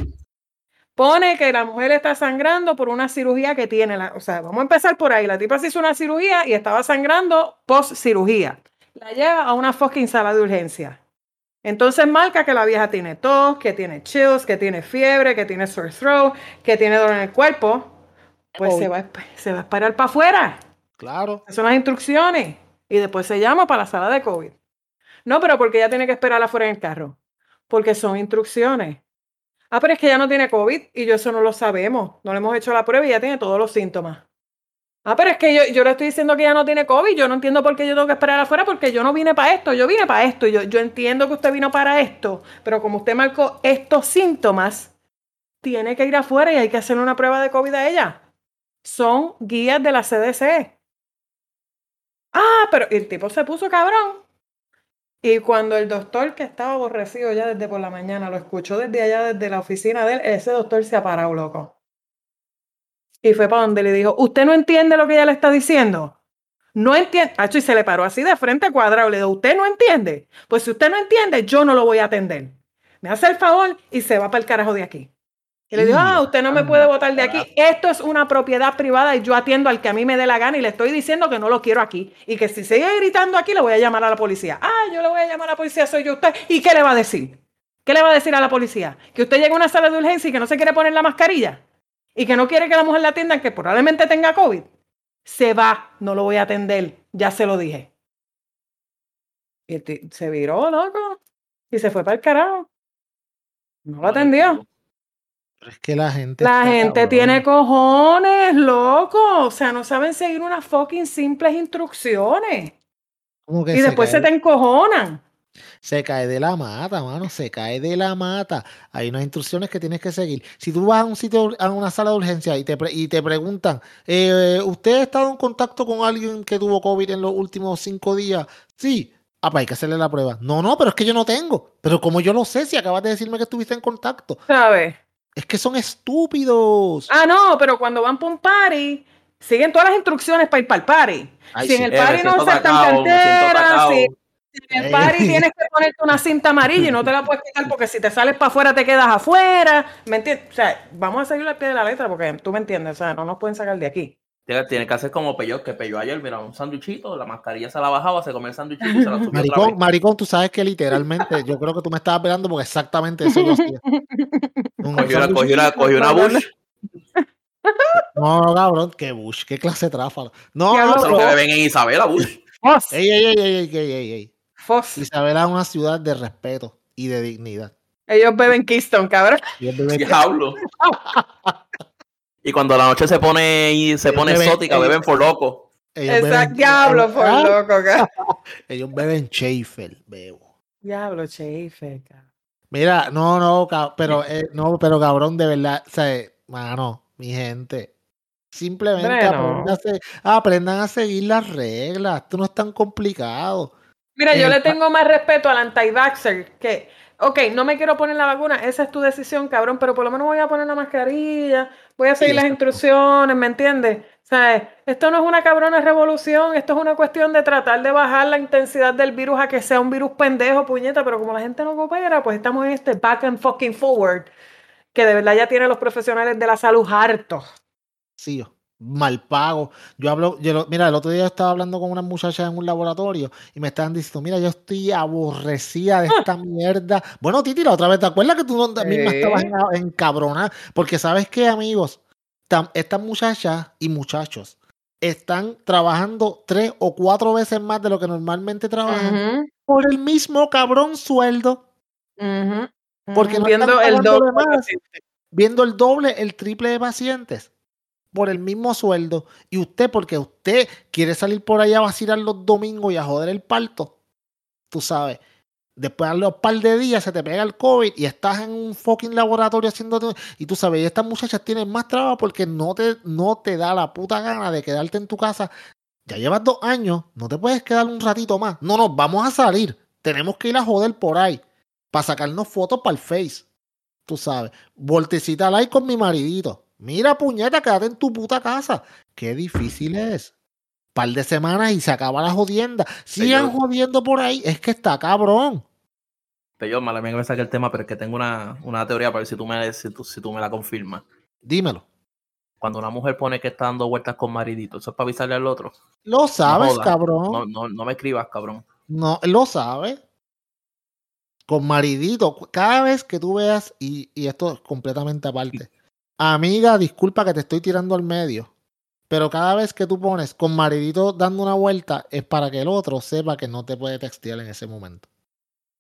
Pone que la mujer está sangrando por una cirugía que tiene. La, o sea, vamos a empezar por ahí. La tipa se hizo una cirugía y estaba sangrando post cirugía. La lleva a una fucking sala de urgencia. Entonces marca que la vieja tiene tos, que tiene chills, que tiene fiebre, que tiene sore throat, que tiene dolor en el cuerpo. Pues se va, a esp- se va a esperar para afuera. Claro. Esas son las instrucciones. Y después se llama para la sala de COVID. No, pero porque ella tiene que esperar afuera en el carro. Porque son instrucciones. Ah, pero es que ella no tiene COVID y yo eso no lo sabemos. No le hemos hecho la prueba y ya tiene todos los síntomas. Ah, pero es que yo, yo le estoy diciendo que ella no tiene COVID. Yo no entiendo por qué yo tengo que esperar afuera porque yo no vine para esto. Yo vine para esto. Yo, yo entiendo que usted vino para esto. Pero como usted marcó estos síntomas, tiene que ir afuera y hay que hacerle una prueba de COVID a ella. Son guías de la CDC. Ah, pero el tipo se puso cabrón. Y cuando el doctor, que estaba aborrecido ya desde por la mañana, lo escuchó desde allá, desde la oficina de él, ese doctor se ha parado, loco. Y fue para donde le dijo, ¿usted no entiende lo que ella le está diciendo? No entiende. Y se le paró así de frente cuadrado. Le dijo, ¿usted no entiende? Pues si usted no entiende, yo no lo voy a atender. Me hace el favor y se va para el carajo de aquí. Y le dijo, ah, usted no me puede votar de aquí. Esto es una propiedad privada y yo atiendo al que a mí me dé la gana y le estoy diciendo que no lo quiero aquí. Y que si sigue gritando aquí, le voy a llamar a la policía. Ah, yo le voy a llamar a la policía, soy yo usted. ¿Y qué le va a decir? ¿Qué le va a decir a la policía? Que usted llega a una sala de urgencia y que no se quiere poner la mascarilla. Y que no quiere que la mujer la atienda, que probablemente tenga COVID. Se va, no lo voy a atender. Ya se lo dije. Y se viró, loco. Y se fue para el carajo. No lo atendió. Pero es que la gente. La gente cabrón. tiene cojones, loco. O sea, no saben seguir unas fucking simples instrucciones. Como que Y después se te encojonan. se cae de la mata, mano. Se cae de la mata. Hay unas instrucciones que tienes que seguir. Si tú vas a un sitio, a una sala de urgencia y te, pre- y te preguntan, eh, ¿usted ha estado en contacto con alguien que tuvo COVID en los últimos cinco días? Sí. Ah, pues hay que hacerle la prueba. No, no, pero es que yo no tengo. Pero como yo lo sé si acabas de decirme que estuviste en contacto. ¿Sabes? Es que son estúpidos. Ah, no, pero cuando van para un party, siguen todas las instrucciones para ir para el party. Ay, si sí. en el Eh, party no siento ser tan atacado, me siento cantera, atacado. si, si en el party tienes que ponerte una cinta amarilla y no te la puedes quitar porque si te sales para afuera te quedas afuera. ¿Me entiendes? O sea, vamos a seguir al pie de la letra porque tú me entiendes, o sea, no nos pueden sacar de aquí. Tiene que hacer como Peyó, que Peyó ayer, mira, un sándwichito, la mascarilla se la bajaba, se comía el sándwichito y se la subía. Maricón, tú sabes que literalmente, yo creo que tú me estabas pegando porque exactamente eso yo hacía. Cogió una, cogió una, cogió una bush. No, cabrón, qué bush, qué clase de tráfala. No, no, no. lo que ven en Isabela, bush. Ey, ey, ey, ey, ey, ey, ey. Isabela es una ciudad de respeto y de dignidad. Ellos beben Keystone, cabrón. Ellos beben Diablo. Y cuando la noche se pone y se Ellos pone beben- exótica, ellos- beben por loco. ellos Exacto. beben- Diablo, por Ah, loco, cabrón. Ellos beben Schaefer, bebo. Diablo, chefe, cabrón. Mira, no, no, pero eh, no, pero cabrón, de verdad, o sea, mano, mi gente, simplemente aprendan, a se- aprendan a seguir las reglas, esto no es tan complicado. Mira, yo Eh, le tengo más respeto al anti-vaxxer que, ok, no me quiero poner la vacuna, esa es tu decisión, cabrón, pero por lo menos voy a poner la mascarilla, voy a seguir las instrucciones, ¿me entiendes? O sea, esto no es una cabrona revolución, esto es una cuestión de tratar de bajar la intensidad del virus a que sea un virus pendejo, puñeta, pero como la gente no coopera, pues estamos en este back and fucking forward, que de verdad ya tiene los profesionales de la salud hartos. Sí, yo, mal pago. Yo hablo, yo mira, el otro día estaba hablando con una muchacha en un laboratorio y me estaban diciendo, mira, yo estoy aborrecida de esta mierda. Bueno, Titi, la otra vez, ¿te acuerdas que tú no- misma estabas Sí. en, en cabrona? Porque sabes qué, amigos, Tam- estas muchachas y muchachos están trabajando tres o cuatro veces más de lo que normalmente trabajan por el mismo cabrón sueldo, Porque no viendo están el doble más. viendo el doble, el triple de pacientes por el mismo sueldo. Y usted, porque usted quiere salir por ahí a vacilar los domingos y a joder el parto, tú sabes. Después de los par de días se te pega el COVID y estás en un fucking laboratorio haciendo... Y tú sabes, y estas muchachas tienen más trabajo porque no te, no te da la puta gana de quedarte en tu casa. Ya llevas dos años, no te puedes quedar un ratito más. No, no, vamos a salir. Tenemos que ir a joder por ahí para sacarnos fotos para el Face. Tú sabes, voltecita like con mi maridito. Mira, puñeta, quédate en tu puta casa. Qué difícil es. Par de semanas y se acaba la jodienda. Sigan jodiendo por ahí. Es que está cabrón. Yo, mala mía que me saque el tema, pero es que tengo una, una teoría para ver si tú, me, si, tú, si tú me la confirmas. Dímelo. Cuando una mujer pone que está dando vueltas con maridito, ¿eso es para avisarle al otro? Lo sabes, cabrón. No, no, no me escribas, cabrón. No, lo sabe. Con maridito, cada vez que tú veas, y, y esto es completamente aparte, amiga, disculpa que te estoy tirando al medio, pero cada vez que tú pones con maridito dando una vuelta, es para que el otro sepa que no te puede textear en ese momento.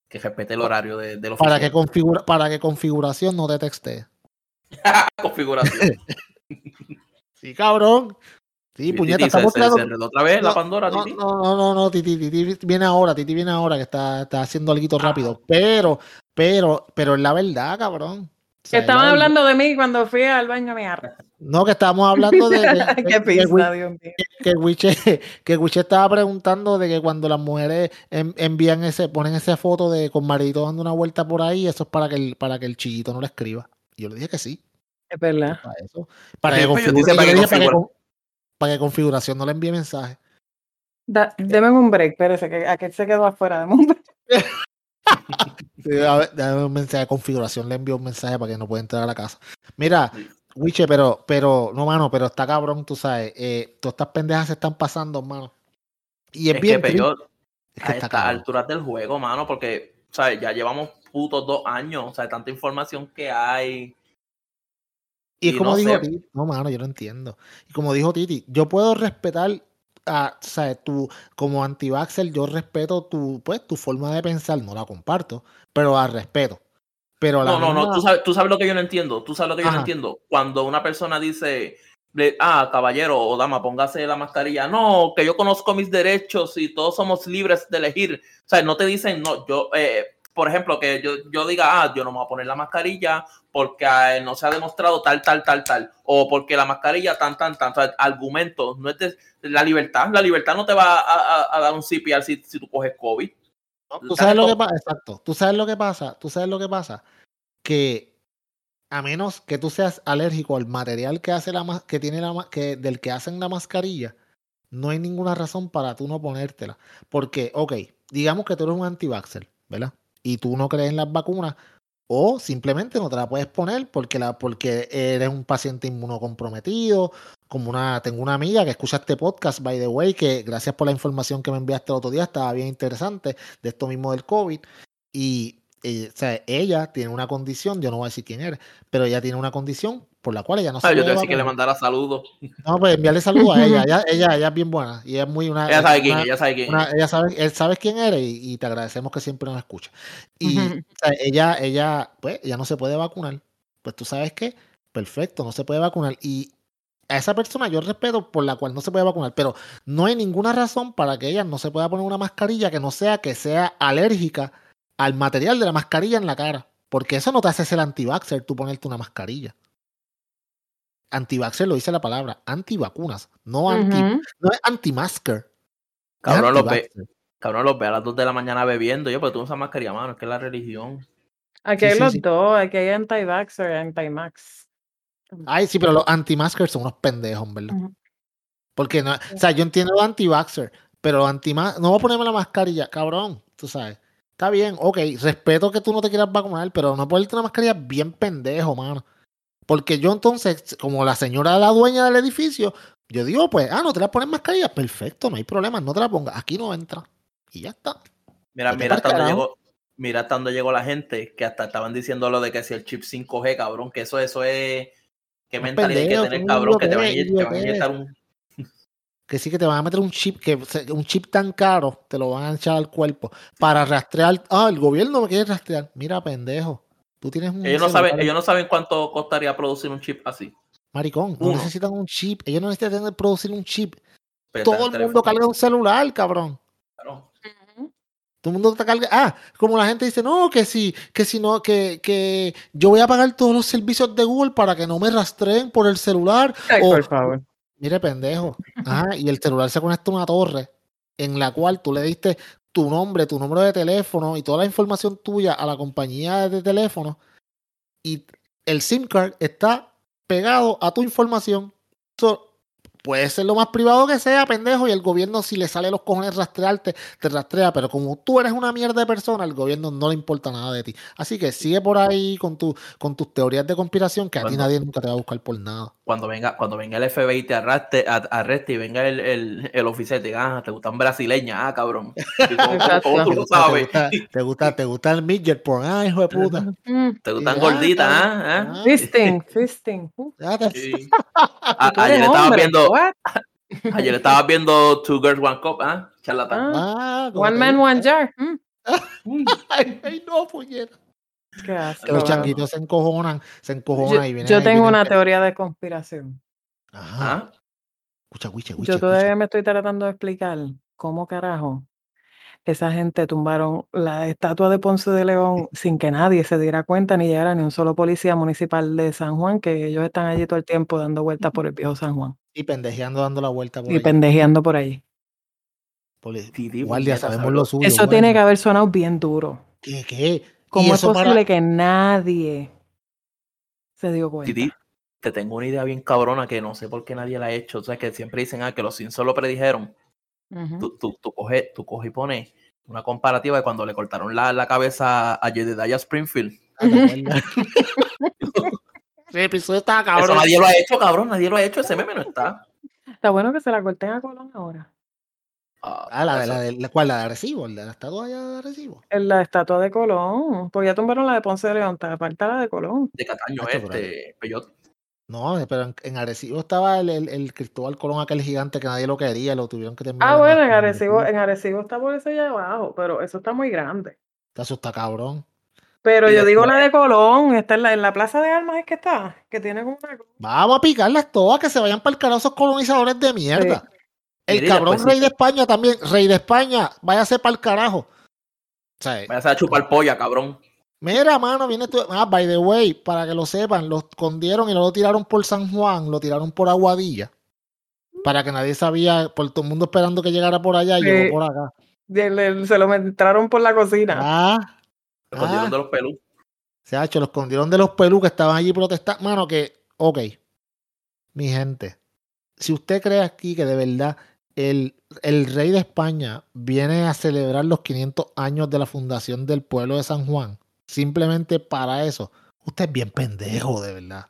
Que respete el horario de, de los Para que, configura, para que configuración no te textee. configuración. Sí, cabrón. Sí, puñeta, estamos otra vez la Pandora, no, Titi. no, no, no, no, Titi, Titi viene ahora, Titi viene ahora que está, está haciendo algo Ah. rápido. Pero, pero, pero es la verdad, cabrón. O sea, Que estaban hablando de mí cuando fui al baño a miar. No, que estábamos hablando de, de- Qué que, pizza, Wi- Dios mío. que Wiche, que Wiche estaba preguntando de que cuando las mujeres en- envían ese, ponen esa foto de con maridito dando una vuelta por ahí, eso es para que el, para que el chillito no le escriba. Y yo le dije que sí, Es verdad. para eso. Para que, y yo para que para que para que configuración no le envíe mensaje. Da, deme un break, espérese, que aquel se quedó afuera. Deme un break. Sí, un mensaje de configuración, le envío un mensaje para que no pueda entrar a la casa. Mira, Wiche, pero, pero, no, mano, pero está cabrón, tú sabes. Eh, todas estas pendejas se están pasando, mano. Y es, Es bien que yo, es que a estas alturas del juego, mano, porque, ¿sabes? Ya llevamos putos dos años, o sea, tanta información que hay. Y es como no dijo sé. Titi, no, mano, yo no entiendo. Y como dijo Titi, yo puedo respetar, a, ¿sabes? Tu, como anti-vaxxer, yo respeto tu, pues, tu forma de pensar, no la comparto, pero la respeto. Pero la No, no, no, misma- tú sabes, tú sabes lo que yo no entiendo. Tú sabes lo que yo Ajá. no entiendo. Cuando una persona dice, ah, caballero o dama, póngase la mascarilla. No, que yo conozco mis derechos y todos somos libres de elegir. O sea, no te dicen, no, yo, eh, por ejemplo, que yo, yo diga, ah, yo no me voy a poner la mascarilla porque eh, no se ha demostrado tal, tal, tal, tal. O porque la mascarilla tan, tan, tan. O sea, argumentos. No es de, la libertad. La libertad no te va a, a- a dar un CPR si, si tú coges COVID. Tú sabes lo que pasa, exacto. Tú sabes lo que pasa, tú sabes lo que pasa, que a menos que tú seas alérgico al material que hace la que tiene la que del que hacen la mascarilla, no hay ninguna razón para tú no ponértela. Porque, ok, digamos que tú eres un anti-vaxxer, ¿verdad? Y tú no crees en las vacunas, o simplemente no te la puedes poner porque, la, porque eres un paciente inmunocomprometido. Como una, tengo una amiga que escucha este podcast, by the way, que gracias por la información que me enviaste el otro día, estaba bien interesante de esto mismo del COVID. Y, o sea, ella tiene una condición, yo no voy a decir quién eres, pero ella tiene una condición por la cual ella no se Ah, yo te decía que le mandara saludos. No, pues enviarle saludos a ella. Ella, ella, ella es bien buena y es muy una. Ella sabe quién, una- ella sabe quién. una- ella sabe, él sabe quién eres y, y te agradecemos que siempre nos escucha. Y Ujú. o sea, ella, ella, pues, ella no se puede vacunar. Pues tú sabes qué, perfecto, no se puede vacunar. Y a esa persona yo respeto por la cual no se puede vacunar, pero no hay ninguna razón para que ella no se pueda poner una mascarilla que no sea que sea alérgica al material de la mascarilla en la cara. Porque eso no te hace ser anti-vaxxer tú ponerte una mascarilla. Anti-vaxxer lo dice la palabra, antivacunas, no anti, Ujú. no es anti-masker. Cabrón, los ve, cabrón, los ve a las 2 de la mañana bebiendo. Yo, pero tú no usas mascarilla, mano, es que es la religión. Aquí Sí, hay sí, los sí. dos, aquí hay anti-vaxxer y anti-max. Ay, sí, pero los anti-maskers son unos pendejos, ¿verdad? Porque no, o sea, yo entiendo los anti-vaxxer, pero los anti no voy a ponerme la mascarilla, cabrón, tú sabes. Está bien, ok, respeto que tú no te quieras vacunar, pero no ponerte una mascarilla bien pendejo, mano. Porque yo entonces, como la señora la dueña del edificio, yo digo, pues, ah, no te la pones mascarilla, perfecto, no hay problema, no te la pongas, aquí no entra. Y ya está. Mira, mira hasta dónde llegó. Mira hasta dónde llegó la gente, que hasta estaban diciendo lo de que si el chip 5G, cabrón, que eso, eso es. ¿Qué mentalidad hay que tener, cabrón? Que te van a, inyectar un. Que sí que te van a meter un chip, que un chip tan caro, te lo van a echar al cuerpo para rastrear. Ah, el gobierno me quiere rastrear. Mira, pendejo. Tú tienes un Ellos no, saben, ellos no saben cuánto costaría producir un chip así. Maricón, no Uno. necesitan un chip. Ellos no necesitan producir un chip. Pero Todo el en mundo carga un celular, cabrón. cabrón. Todo el mundo te carga. Ah, como la gente dice, no, que si, que si no, que, que yo voy a pagar todos los servicios de Google para que no me rastreen por el celular. Ay, o- por favor. Mire, pendejo. Ajá, y el celular se conecta a una torre en la cual tú le diste tu nombre, tu número de teléfono y toda la información tuya a la compañía de teléfono. Y el SIM card está pegado a tu información. Puede ser lo más privado que sea, pendejo, y el gobierno, si le sale los cojones rastrearte, te rastrea. Pero como tú eres una mierda de persona, al gobierno no le importa nada de ti. Así que sigue por ahí con, tu, con tus teorías de conspiración, que a ti nadie nunca te va a buscar por nada. Cuando venga, cuando venga el FBI y te arraste, a- arreste y venga el, el, el oficial y te diga, ah, te gustan brasileñas, ah, cabrón. Y ¿Cómo, cómo- cómo tú ¿Te lo gusta, te sabes? gusta, te gusta, te gusta el midget porn? Ah, hijo de puta. ¿Te gustan gorditas, ah? ah? Ah, Fisting, fisting. Ya te- Sí. A- tú eres ayer estabas hombre, viendo, what? ayer estabas viendo Two Girls One Cup, ah, charlatán. Ah, como One man, one jar. Mm, Ay, ay, no, puñeta. qué asco. Los changuitos se encojonan, se Yo, encojonan y vienen yo tengo vienen una pe- teoría de conspiración. Ajá. Ah, Escucha, escucha, escucha, Yo todavía escucha. me estoy tratando de explicar cómo carajo esa gente tumbaron la estatua de Ponce de León sin que nadie se diera cuenta ni llegara ni un solo policía municipal de San Juan, que ellos están allí todo el tiempo dando vueltas por el viejo San Juan Y pendejeando dando la vuelta por y ahí. pendejeando por Titi, Guardia, sabemos ¿sabes lo suyo. Eso tiene que haber sonado bien duro. ¿Qué? ¿Qué? ¿Y ¿Cómo es para- posible que nadie se dio cuenta? Titi, te tengo una idea bien cabrona que no sé por qué nadie la ha hecho. O sea, que siempre dicen, ah, que los Simpsons lo predijeron. Tú, tú coges tú coges y pones una comparativa de cuando le cortaron la, la cabeza a Jedediah Springfield. ¿te? Ese episodio estaba Eso cabrón. nadie lo ha hecho, cabrón. Nadie lo ha hecho. Ese meme no está. Está bueno que se la corten a Colón ahora. Ah, Ah, la de la de la, ¿cuál? La de Arecibo, el de la estatua allá de Arecibo. La estatua de Colón. Pues ya tumbaron la de Ponce de León, está falta la de Colón. de Cataño este, Peyote. No, pero en, en Arecibo estaba el, el, el Cristóbal Colón, aquel gigante que nadie lo quería, lo tuvieron que terminar. Ah, en bueno, en la- Arecibo, en Arecibo está por eso allá abajo, pero eso está muy grande. Eso está cabrón. Pero Y yo digo la de Colón, está en la, en la Plaza de Armas es que está, que tiene como una. Vamos a picarlas todas, que se vayan para el carajo esos colonizadores de mierda. El cabrón rey sí. de España también, rey de España, váyase para el carajo. O sea, Vaya a chupar polla, cabrón. mira, mano, viene tu. Ah, by the way, para que lo sepan, lo escondieron y no lo tiraron por San Juan, lo tiraron por Aguadilla. Para que nadie sabía, por todo el mundo esperando que llegara por allá y Sí. llegó por acá. Se lo entraron por la cocina. Ah, Lo escondieron Ah. de los pelus. se ha hecho, lo escondieron de los pelú que estaban allí protestando. Mano, que, ok, mi gente, si usted cree aquí que de verdad el, el rey de España viene a celebrar los 500 años de la fundación del pueblo de San Juan, simplemente para eso, usted es bien pendejo, de verdad.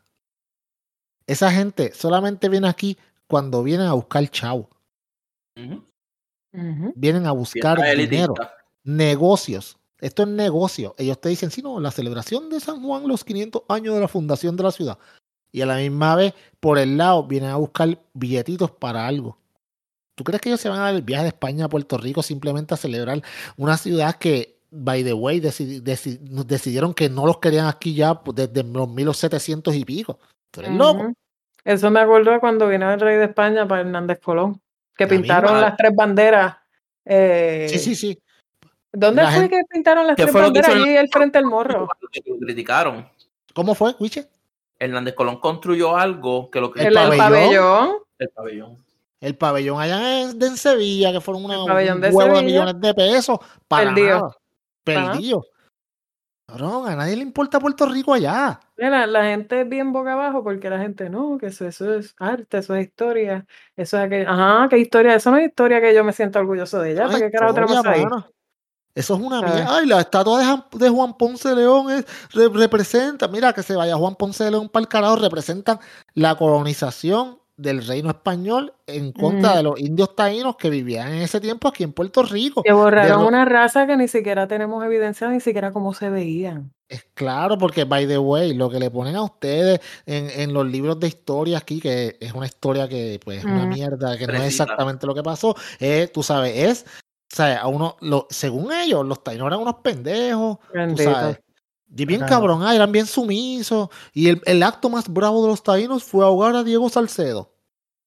Esa gente solamente viene aquí cuando vienen a buscar chavo. Ujú. Ujú. Vienen a buscar dinero, elitista. negocios. Esto es negocio. Ellos te dicen, sí, no, la celebración de San Juan, los 500 años de la fundación de la ciudad. Y a la misma vez, por el lado, vienen a buscar billetitos para algo. ¿Tú crees que ellos se van a dar el viaje de España a Puerto Rico simplemente a celebrar una ciudad que, by the way, decidi- deci- decidieron que no los querían aquí ya pues, desde los 1700 y pico? ¿Tú eres loco? Ujú. Eso me acuerdo cuando vino el rey de España para Hernández Colón, que La pintaron misma- las tres banderas. eh, Sí, sí, sí. ¿Dónde La fue gente- que pintaron las ¿Qué tres que banderas? Allí al frente del morro. Que lo criticaron. ¿Cómo fue, Wiche? Hernández Colón construyó algo que lo El El, pabellón. El pabellón. El pabellón allá en, de en Sevilla, que fueron una, un de huevo de millones de pesos. Para Perdido. nada. Perdido. Cabrón, a nadie le importa Puerto Rico allá. Mira, la gente es bien boca abajo porque la gente no, que eso, eso es arte, eso es historia, eso es aquello. Ajá, qué historia, eso no es historia que yo me siento orgulloso de ella. No ¿Para qué carajo tenemos ahí? mano. Eso es una mierda. Ay, la estatua de, Jan- de Juan Ponce de León es- re- representa, mira que se vaya Juan Ponce de León para el carajo, representan la colonización del reino español en contra de los indios taínos que vivían en ese tiempo aquí en Puerto Rico. Que borraron ro- una raza que ni siquiera tenemos evidencia, ni siquiera cómo se veían. Es claro, porque by the way, lo que le ponen a ustedes en, en los libros de historia aquí, que es una historia que pues es una mierda, que no es exactamente lo que pasó, es, tú sabes, es, o sea, a uno, lo, según ellos, los taínos eran unos pendejos, tú Bendito. sabes, y bien Claro. cabrón, ah, eran bien sumisos, y el, el acto más bravo de los taínos fue ahogar a Diego Salcedo.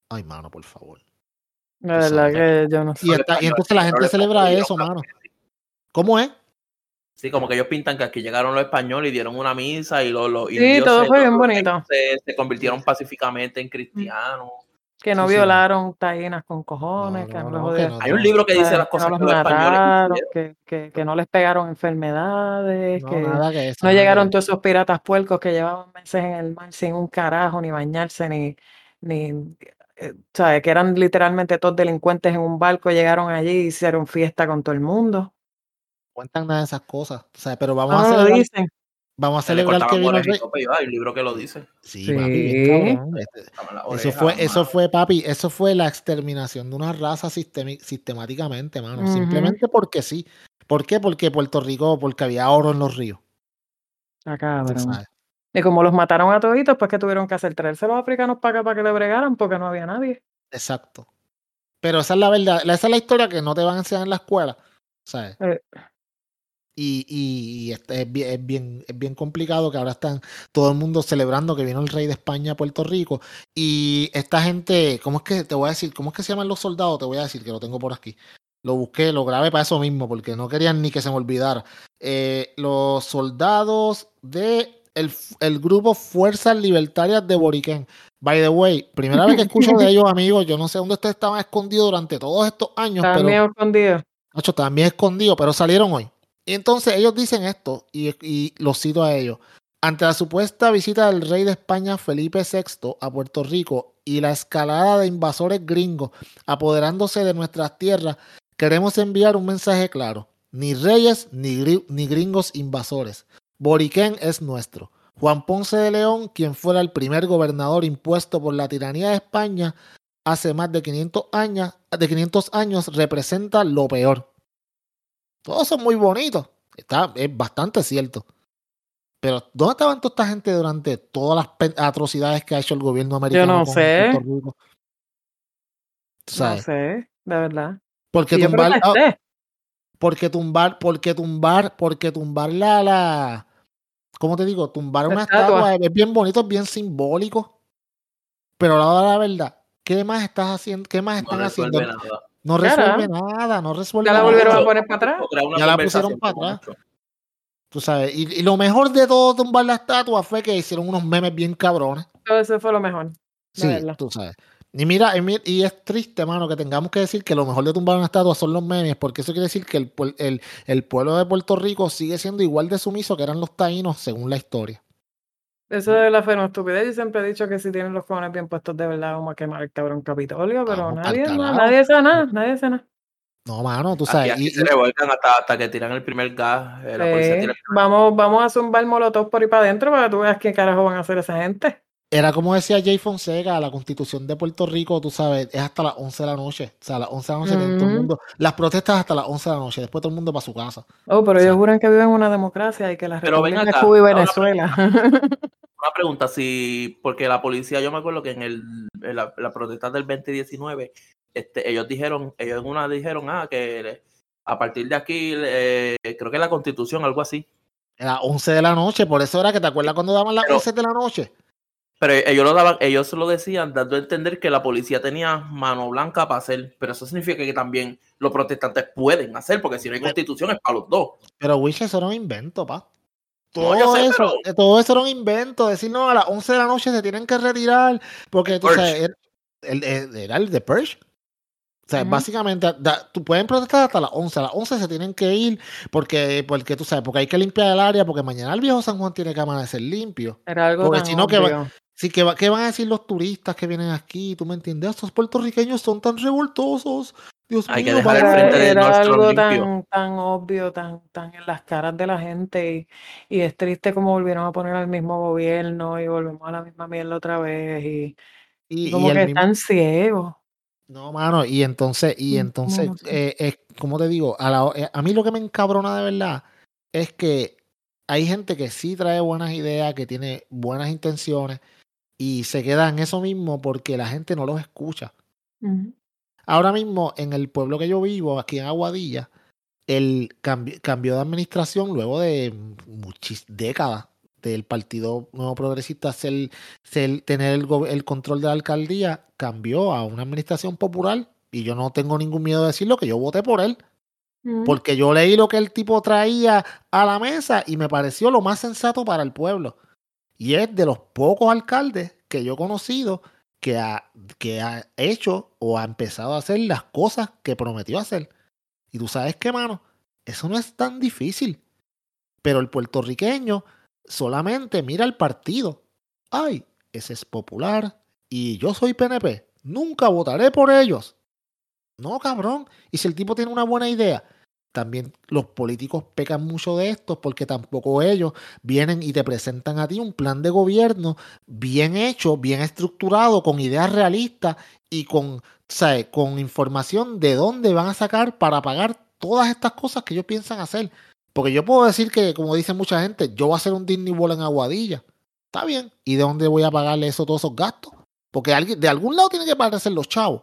Ay, mano, por favor. La verdad que yo no sé. Y, entonces la gente celebra eso, mano. ¿Cómo es? Sí, como que ellos pintan que aquí llegaron los españoles y dieron una misa y los, los Sí, todo fue bien bonito. Se, se convirtieron pacíficamente en cristianos. Que no Sí, sí. violaron taínas con cojones, No, que no, no, no, que no, Hay un libro que dice las Que cosas no que los los mataron, que, que, que no les pegaron enfermedades, No, que nada que eso. no llegaron todos esos piratas puercos que llevaban meses en el mar sin un carajo, ni bañarse, ni, ni eh, ¿sabes? Que eran literalmente todos delincuentes en un barco, llegaron allí y hicieron fiesta con todo el mundo. cuentan nada de esas cosas. O sea, pero vamos No, a no lo dicen. Vamos a celebrar que vino el rey. hay un libro que lo dice. Sí, Sí. papi, bien cabrón. Este, Eso fue, eso fue, papi, eso fue la exterminación de una raza sistemáticamente, mano. Simplemente porque sí. ¿Por qué? Porque Puerto Rico, porque había oro en los ríos. Ah, cabrón. Y como los mataron a toditos, pues que tuvieron que hacer traerse los africanos para acá para que le bregaran porque no había nadie. Exacto. Pero esa es la verdad, esa es la historia que no te van a enseñar en la escuela. ¿Sabes? Eh. Y, y, y este es, bien, es, bien, es bien complicado que ahora están todo el mundo celebrando que vino el rey de España a Puerto Rico. Y esta gente, ¿cómo es que te voy a decir? ¿Cómo es que se llaman los soldados? Te voy a decir que lo tengo por aquí. Lo busqué, lo grabé para eso mismo, porque no querían ni que se me olvidara. Eh, los soldados de el, el grupo Fuerzas Libertarias de Boriquén. By the way, primera vez que escucho de ellos, amigos. Yo no sé dónde ustedes estaban escondidos durante todos estos años, pero bien escondidos. Nacho, también escondido, pero salieron hoy. Y entonces ellos dicen esto, y, y los cito a ellos. Ante la supuesta visita del rey de España Felipe VI a Puerto Rico y la escalada de invasores gringos apoderándose de nuestras tierras, queremos enviar un mensaje claro. Ni reyes ni, gri- ni gringos invasores. Boriquén es nuestro. Juan Ponce de León, quien fuera el primer gobernador impuesto por la tiranía de España hace más de 500 años, de 500 años, representa lo peor. Todos son muy bonitos. Está, es bastante cierto. Pero, ¿dónde estaban toda esta gente durante todas las atrocidades que ha hecho el gobierno americano? no con sé. Puerto Rico? Tú No sé, de verdad. porque yo tumbar, ah, porque tumbar, porque tumbar, porque tumbar la, la, ¿cómo te digo? Tumbar La una estatua. estatua es bien bonito, es bien simbólico. Pero a la hora de la verdad, ¿qué más estás haciendo? ¿Qué más No están haciendo? nada. No Claro. resuelve nada, no resuelve Ya la nada. volvieron a poner para atrás. Ya la pusieron para atrás. Tú sabes, y, y lo mejor de todo tumbar la estatua fue que hicieron unos memes bien cabrones. Todo eso fue lo mejor. Sí, verdad. tú sabes. Y mira, y, es triste, mano, que tengamos que decir que lo mejor de tumbar una estatua son los memes, porque eso quiere decir que el, el, el pueblo de Puerto Rico sigue siendo igual de sumiso que eran los taínos, según la historia. Eso de la fe no estupidez. Yo siempre he dicho que si tienen los cojones bien puestos de verdad, vamos a quemar el cabrón Capitolio, pero Vamos nadie, no, carajo. nadie sabe nada, nadie sabe nada. No, mano, tú sabes. aquí y- se y- revuelcan hasta, hasta que tiran el primer gas. eh, la policía Sí. tira el- Vamos, vamos a zumbar molotov por ahí para adentro para que tú veas qué carajo van a hacer esa gente. Era como decía Jay Fonseca, la constitución de Puerto Rico, tú sabes, es hasta las 11 de la noche. O sea, a las 11 de la noche todo el mundo. Las protestas hasta las 11 de la noche, después todo el mundo para su casa. Oh, pero ellos juran que viven en una democracia y que la Pero ven República es acá, Cuba y Venezuela. Una pregunta, si, porque la policía, yo me acuerdo que en, el, en la, la protesta del 2019, este, ellos dijeron, ellos en una dijeron, ah, que a partir de aquí, eh, creo que la constitución, algo así. Era 11 de la noche, por eso era que te acuerdas cuando daban las Pero- 11 de la noche. Pero ellos lo daban, ellos lo decían dando a entender que la policía tenía mano blanca para hacer, pero eso significa que también los protestantes pueden hacer, porque si no hay constitución es para los dos. Pero, Wish, eso era un invento, pa. Todo, sé, eso, pero- eh, todo eso era un invento. Decir, no, a las 11 de la noche se tienen que retirar. Porque tú sabes, era el, el- era el de Purge. O sea, básicamente, da- tú pueden protestar hasta las 11. A las 11 se tienen que ir porque, porque tú sabes, porque hay que limpiar el área, porque mañana el viejo San Juan tiene que amanecer limpio. Era algo Porque si no, que va-. Sí, ¿qué, va- ¿qué van a decir los turistas que vienen aquí? ¿Tú me entiendes? Estos puertorriqueños son tan revoltosos. Dios Hay que mío, dejar el vamos a- Era, algo tan, tan obvio, tan, tan en las caras de la gente y, y es triste como volvieron a poner al mismo gobierno y volvemos a la misma mierda otra vez y, y- y como el que mismo- están ciegos. No, mano, y entonces, y Mm, entonces, no eh, es como te digo, a, la- eh, a mí lo que me encabrona de verdad es que hay gente que sí trae buenas ideas, que tiene buenas intenciones y se queda en eso mismo porque la gente no los escucha. Ahora mismo, en el pueblo que yo vivo, aquí en Aguadilla, el cambi- cambió de administración luego de muchas décadas del Partido Nuevo Progresista ser, ser- tener el, el control de la alcaldía, cambió a una administración popular. Y yo no tengo ningún miedo de decirlo, que yo voté por él. Porque yo leí lo que el tipo traía a la mesa y me pareció lo más sensato para el pueblo. Y es de los pocos alcaldes que yo he conocido que ha, que ha hecho o ha empezado a hacer las cosas que prometió hacer. Y tú sabes qué, mano, eso no es tan difícil. Pero el puertorriqueño solamente mira el partido. Ay, ese es popular y yo soy PNP. Nunca votaré por ellos. No, cabrón. Y si el tipo tiene una buena idea, también los políticos pecan mucho de esto porque tampoco ellos vienen y te presentan a ti un plan de gobierno bien hecho, bien estructurado, con ideas realistas y con, ¿sabes? con información de dónde van a sacar para pagar todas estas cosas que ellos piensan hacer. Porque yo puedo decir que, como dice mucha gente, yo voy a hacer un Disney World en Aguadilla. Está bien. ¿Y de dónde voy a pagarle eso, todos esos gastos? Porque alguien, de algún lado tienen que pagarse los chavos.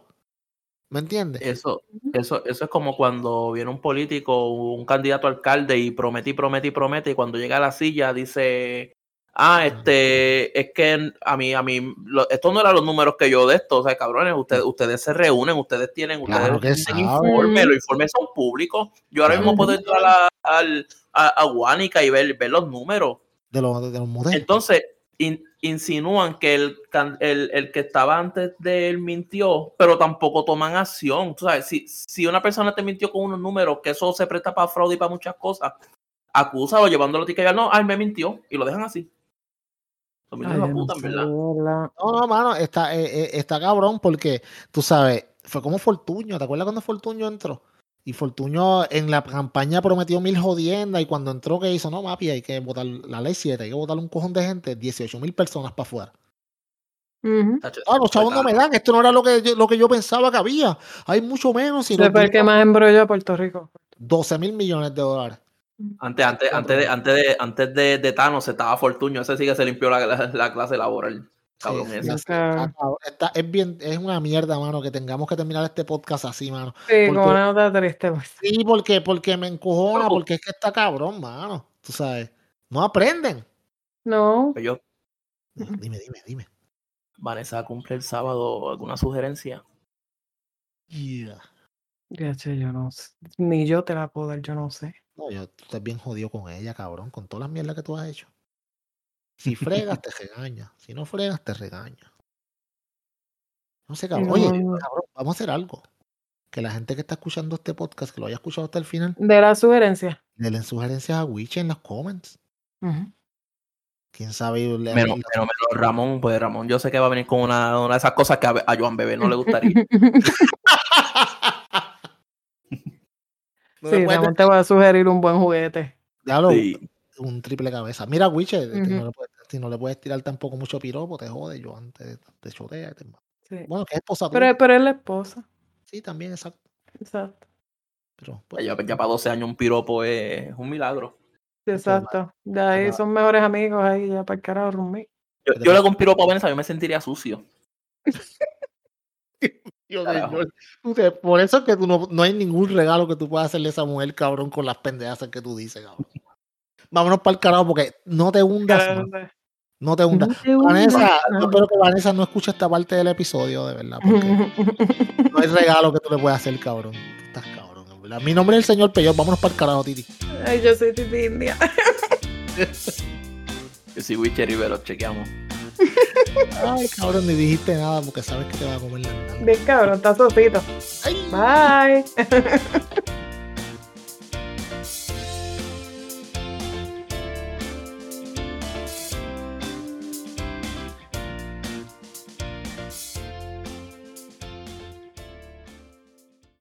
¿Me entiendes? Eso, eso, eso es como cuando viene un político, un candidato a alcalde y promete y promete y promete y cuando llega a la silla dice, ah, este, es que a mí, a mí, lo- esto no eran los números que yo de esto, o sea, cabrones, ustedes, ustedes se reúnen, ustedes tienen, Claro ustedes que tienen informes, los informes son públicos. Yo ahora mismo puedo entrar a, al- a, a Guánica y ver, ver los números. De los, de los modelos. Entonces, in- insinúan que el, el, el que estaba antes de él mintió, pero tampoco toman acción. Tú sabes, si, si una persona te mintió con unos números, que eso se presta para fraude y para muchas cosas, acúsalo llevándolo a ti que ya no, ay, me mintió, y lo dejan así. Ay, no. No, no, mano, está, eh, eh, está cabrón porque, tú sabes, fue como Fortuño. ¿Te acuerdas cuando Fortuño entró? Y Fortuño en la campaña prometió mil jodiendas y cuando entró que hizo, no, mapi, hay que votar la ley 7, hay que votar un cojón de gente, 18 mil personas para afuera. Tacho, Ah, los chavos no me dan, esto no era lo que, yo- lo que yo pensaba que había. Hay mucho menos Ese fue el que más embrolló a Puerto Rico. 12 mil millones de dólares. Antes, antes, antes, de, antes, de, antes de, de Thanos estaba Fortuño, ese sí que se limpió la, la, la clase laboral. Cabrón, Sí, ese. sí, Está- está cabrón. Está- es, bien, es una mierda, mano, que tengamos que terminar este podcast así, mano. Sí, Porque- como una nota triste. Pues. Sí, porque, porque me encojona, porque es que está cabrón, mano. Tú sabes. No aprenden. No. Yo, Dime, dime, dime. Vanessa cumple el sábado, ¿alguna sugerencia? Yeah. Ya, che, yo no sé. Ni yo te la puedo dar, yo no sé. No, yo, tú estás bien jodido con ella, cabrón, con todas las mierdas que tú has hecho. Si fregas, te regaña. Si no fregas, te regaña. No sé, cabrón. Oye, cabrón, vamos a hacer algo. Que la gente que está escuchando este podcast, que lo haya escuchado hasta el final, De la sugerencia. le den sugerencias a Witch en los comments. Ujú. Quién sabe. le- Menos, le- menos, menos Ramón, pues Ramón yo sé que va a venir con una, una de esas cosas que a, a Joan Bebé no le gustaría. No Sí, Ramón te voy a sugerir un buen juguete. Diablo, Sí. un triple cabeza. Mira, Wiche, este, Ujú. no le puedes- si no le puedes tirar tampoco mucho piropo, te jode. Yo antes te chotea. te- Sí. Bueno, que es esposa Pero, pero es la esposa. Sí, también, exacto. Exacto. Pero, pues, Ya, ya para 12 años un piropo es un milagro. Sí, Exacto. De ahí son mejores amigos ahí ya para el carajo Rumi. Yo, le hago un piropo a Vanessa, yo me sentiría sucio. Dios, por eso es que tú no, no hay ningún regalo que tú puedas hacerle a esa mujer, cabrón, con las pendejas que tú dices, cabrón. Vámonos para el carajo porque no te hundas más. No te hundas. No Vanessa, yo espero que Vanessa no escuche esta parte del episodio, de verdad, porque no hay regalo que tú le puedas hacer, cabrón. Tú estás cabrón, en verdad. Mi nombre es el señor Peyor. Vámonos para el carajo, Titi. Ay, yo soy Titi India. Yo soy Witcher Rivero, chequeamos. Ay, cabrón, ni dijiste nada porque sabes que te va a comer la nalga. Bien cabrón, está sofito. Bye.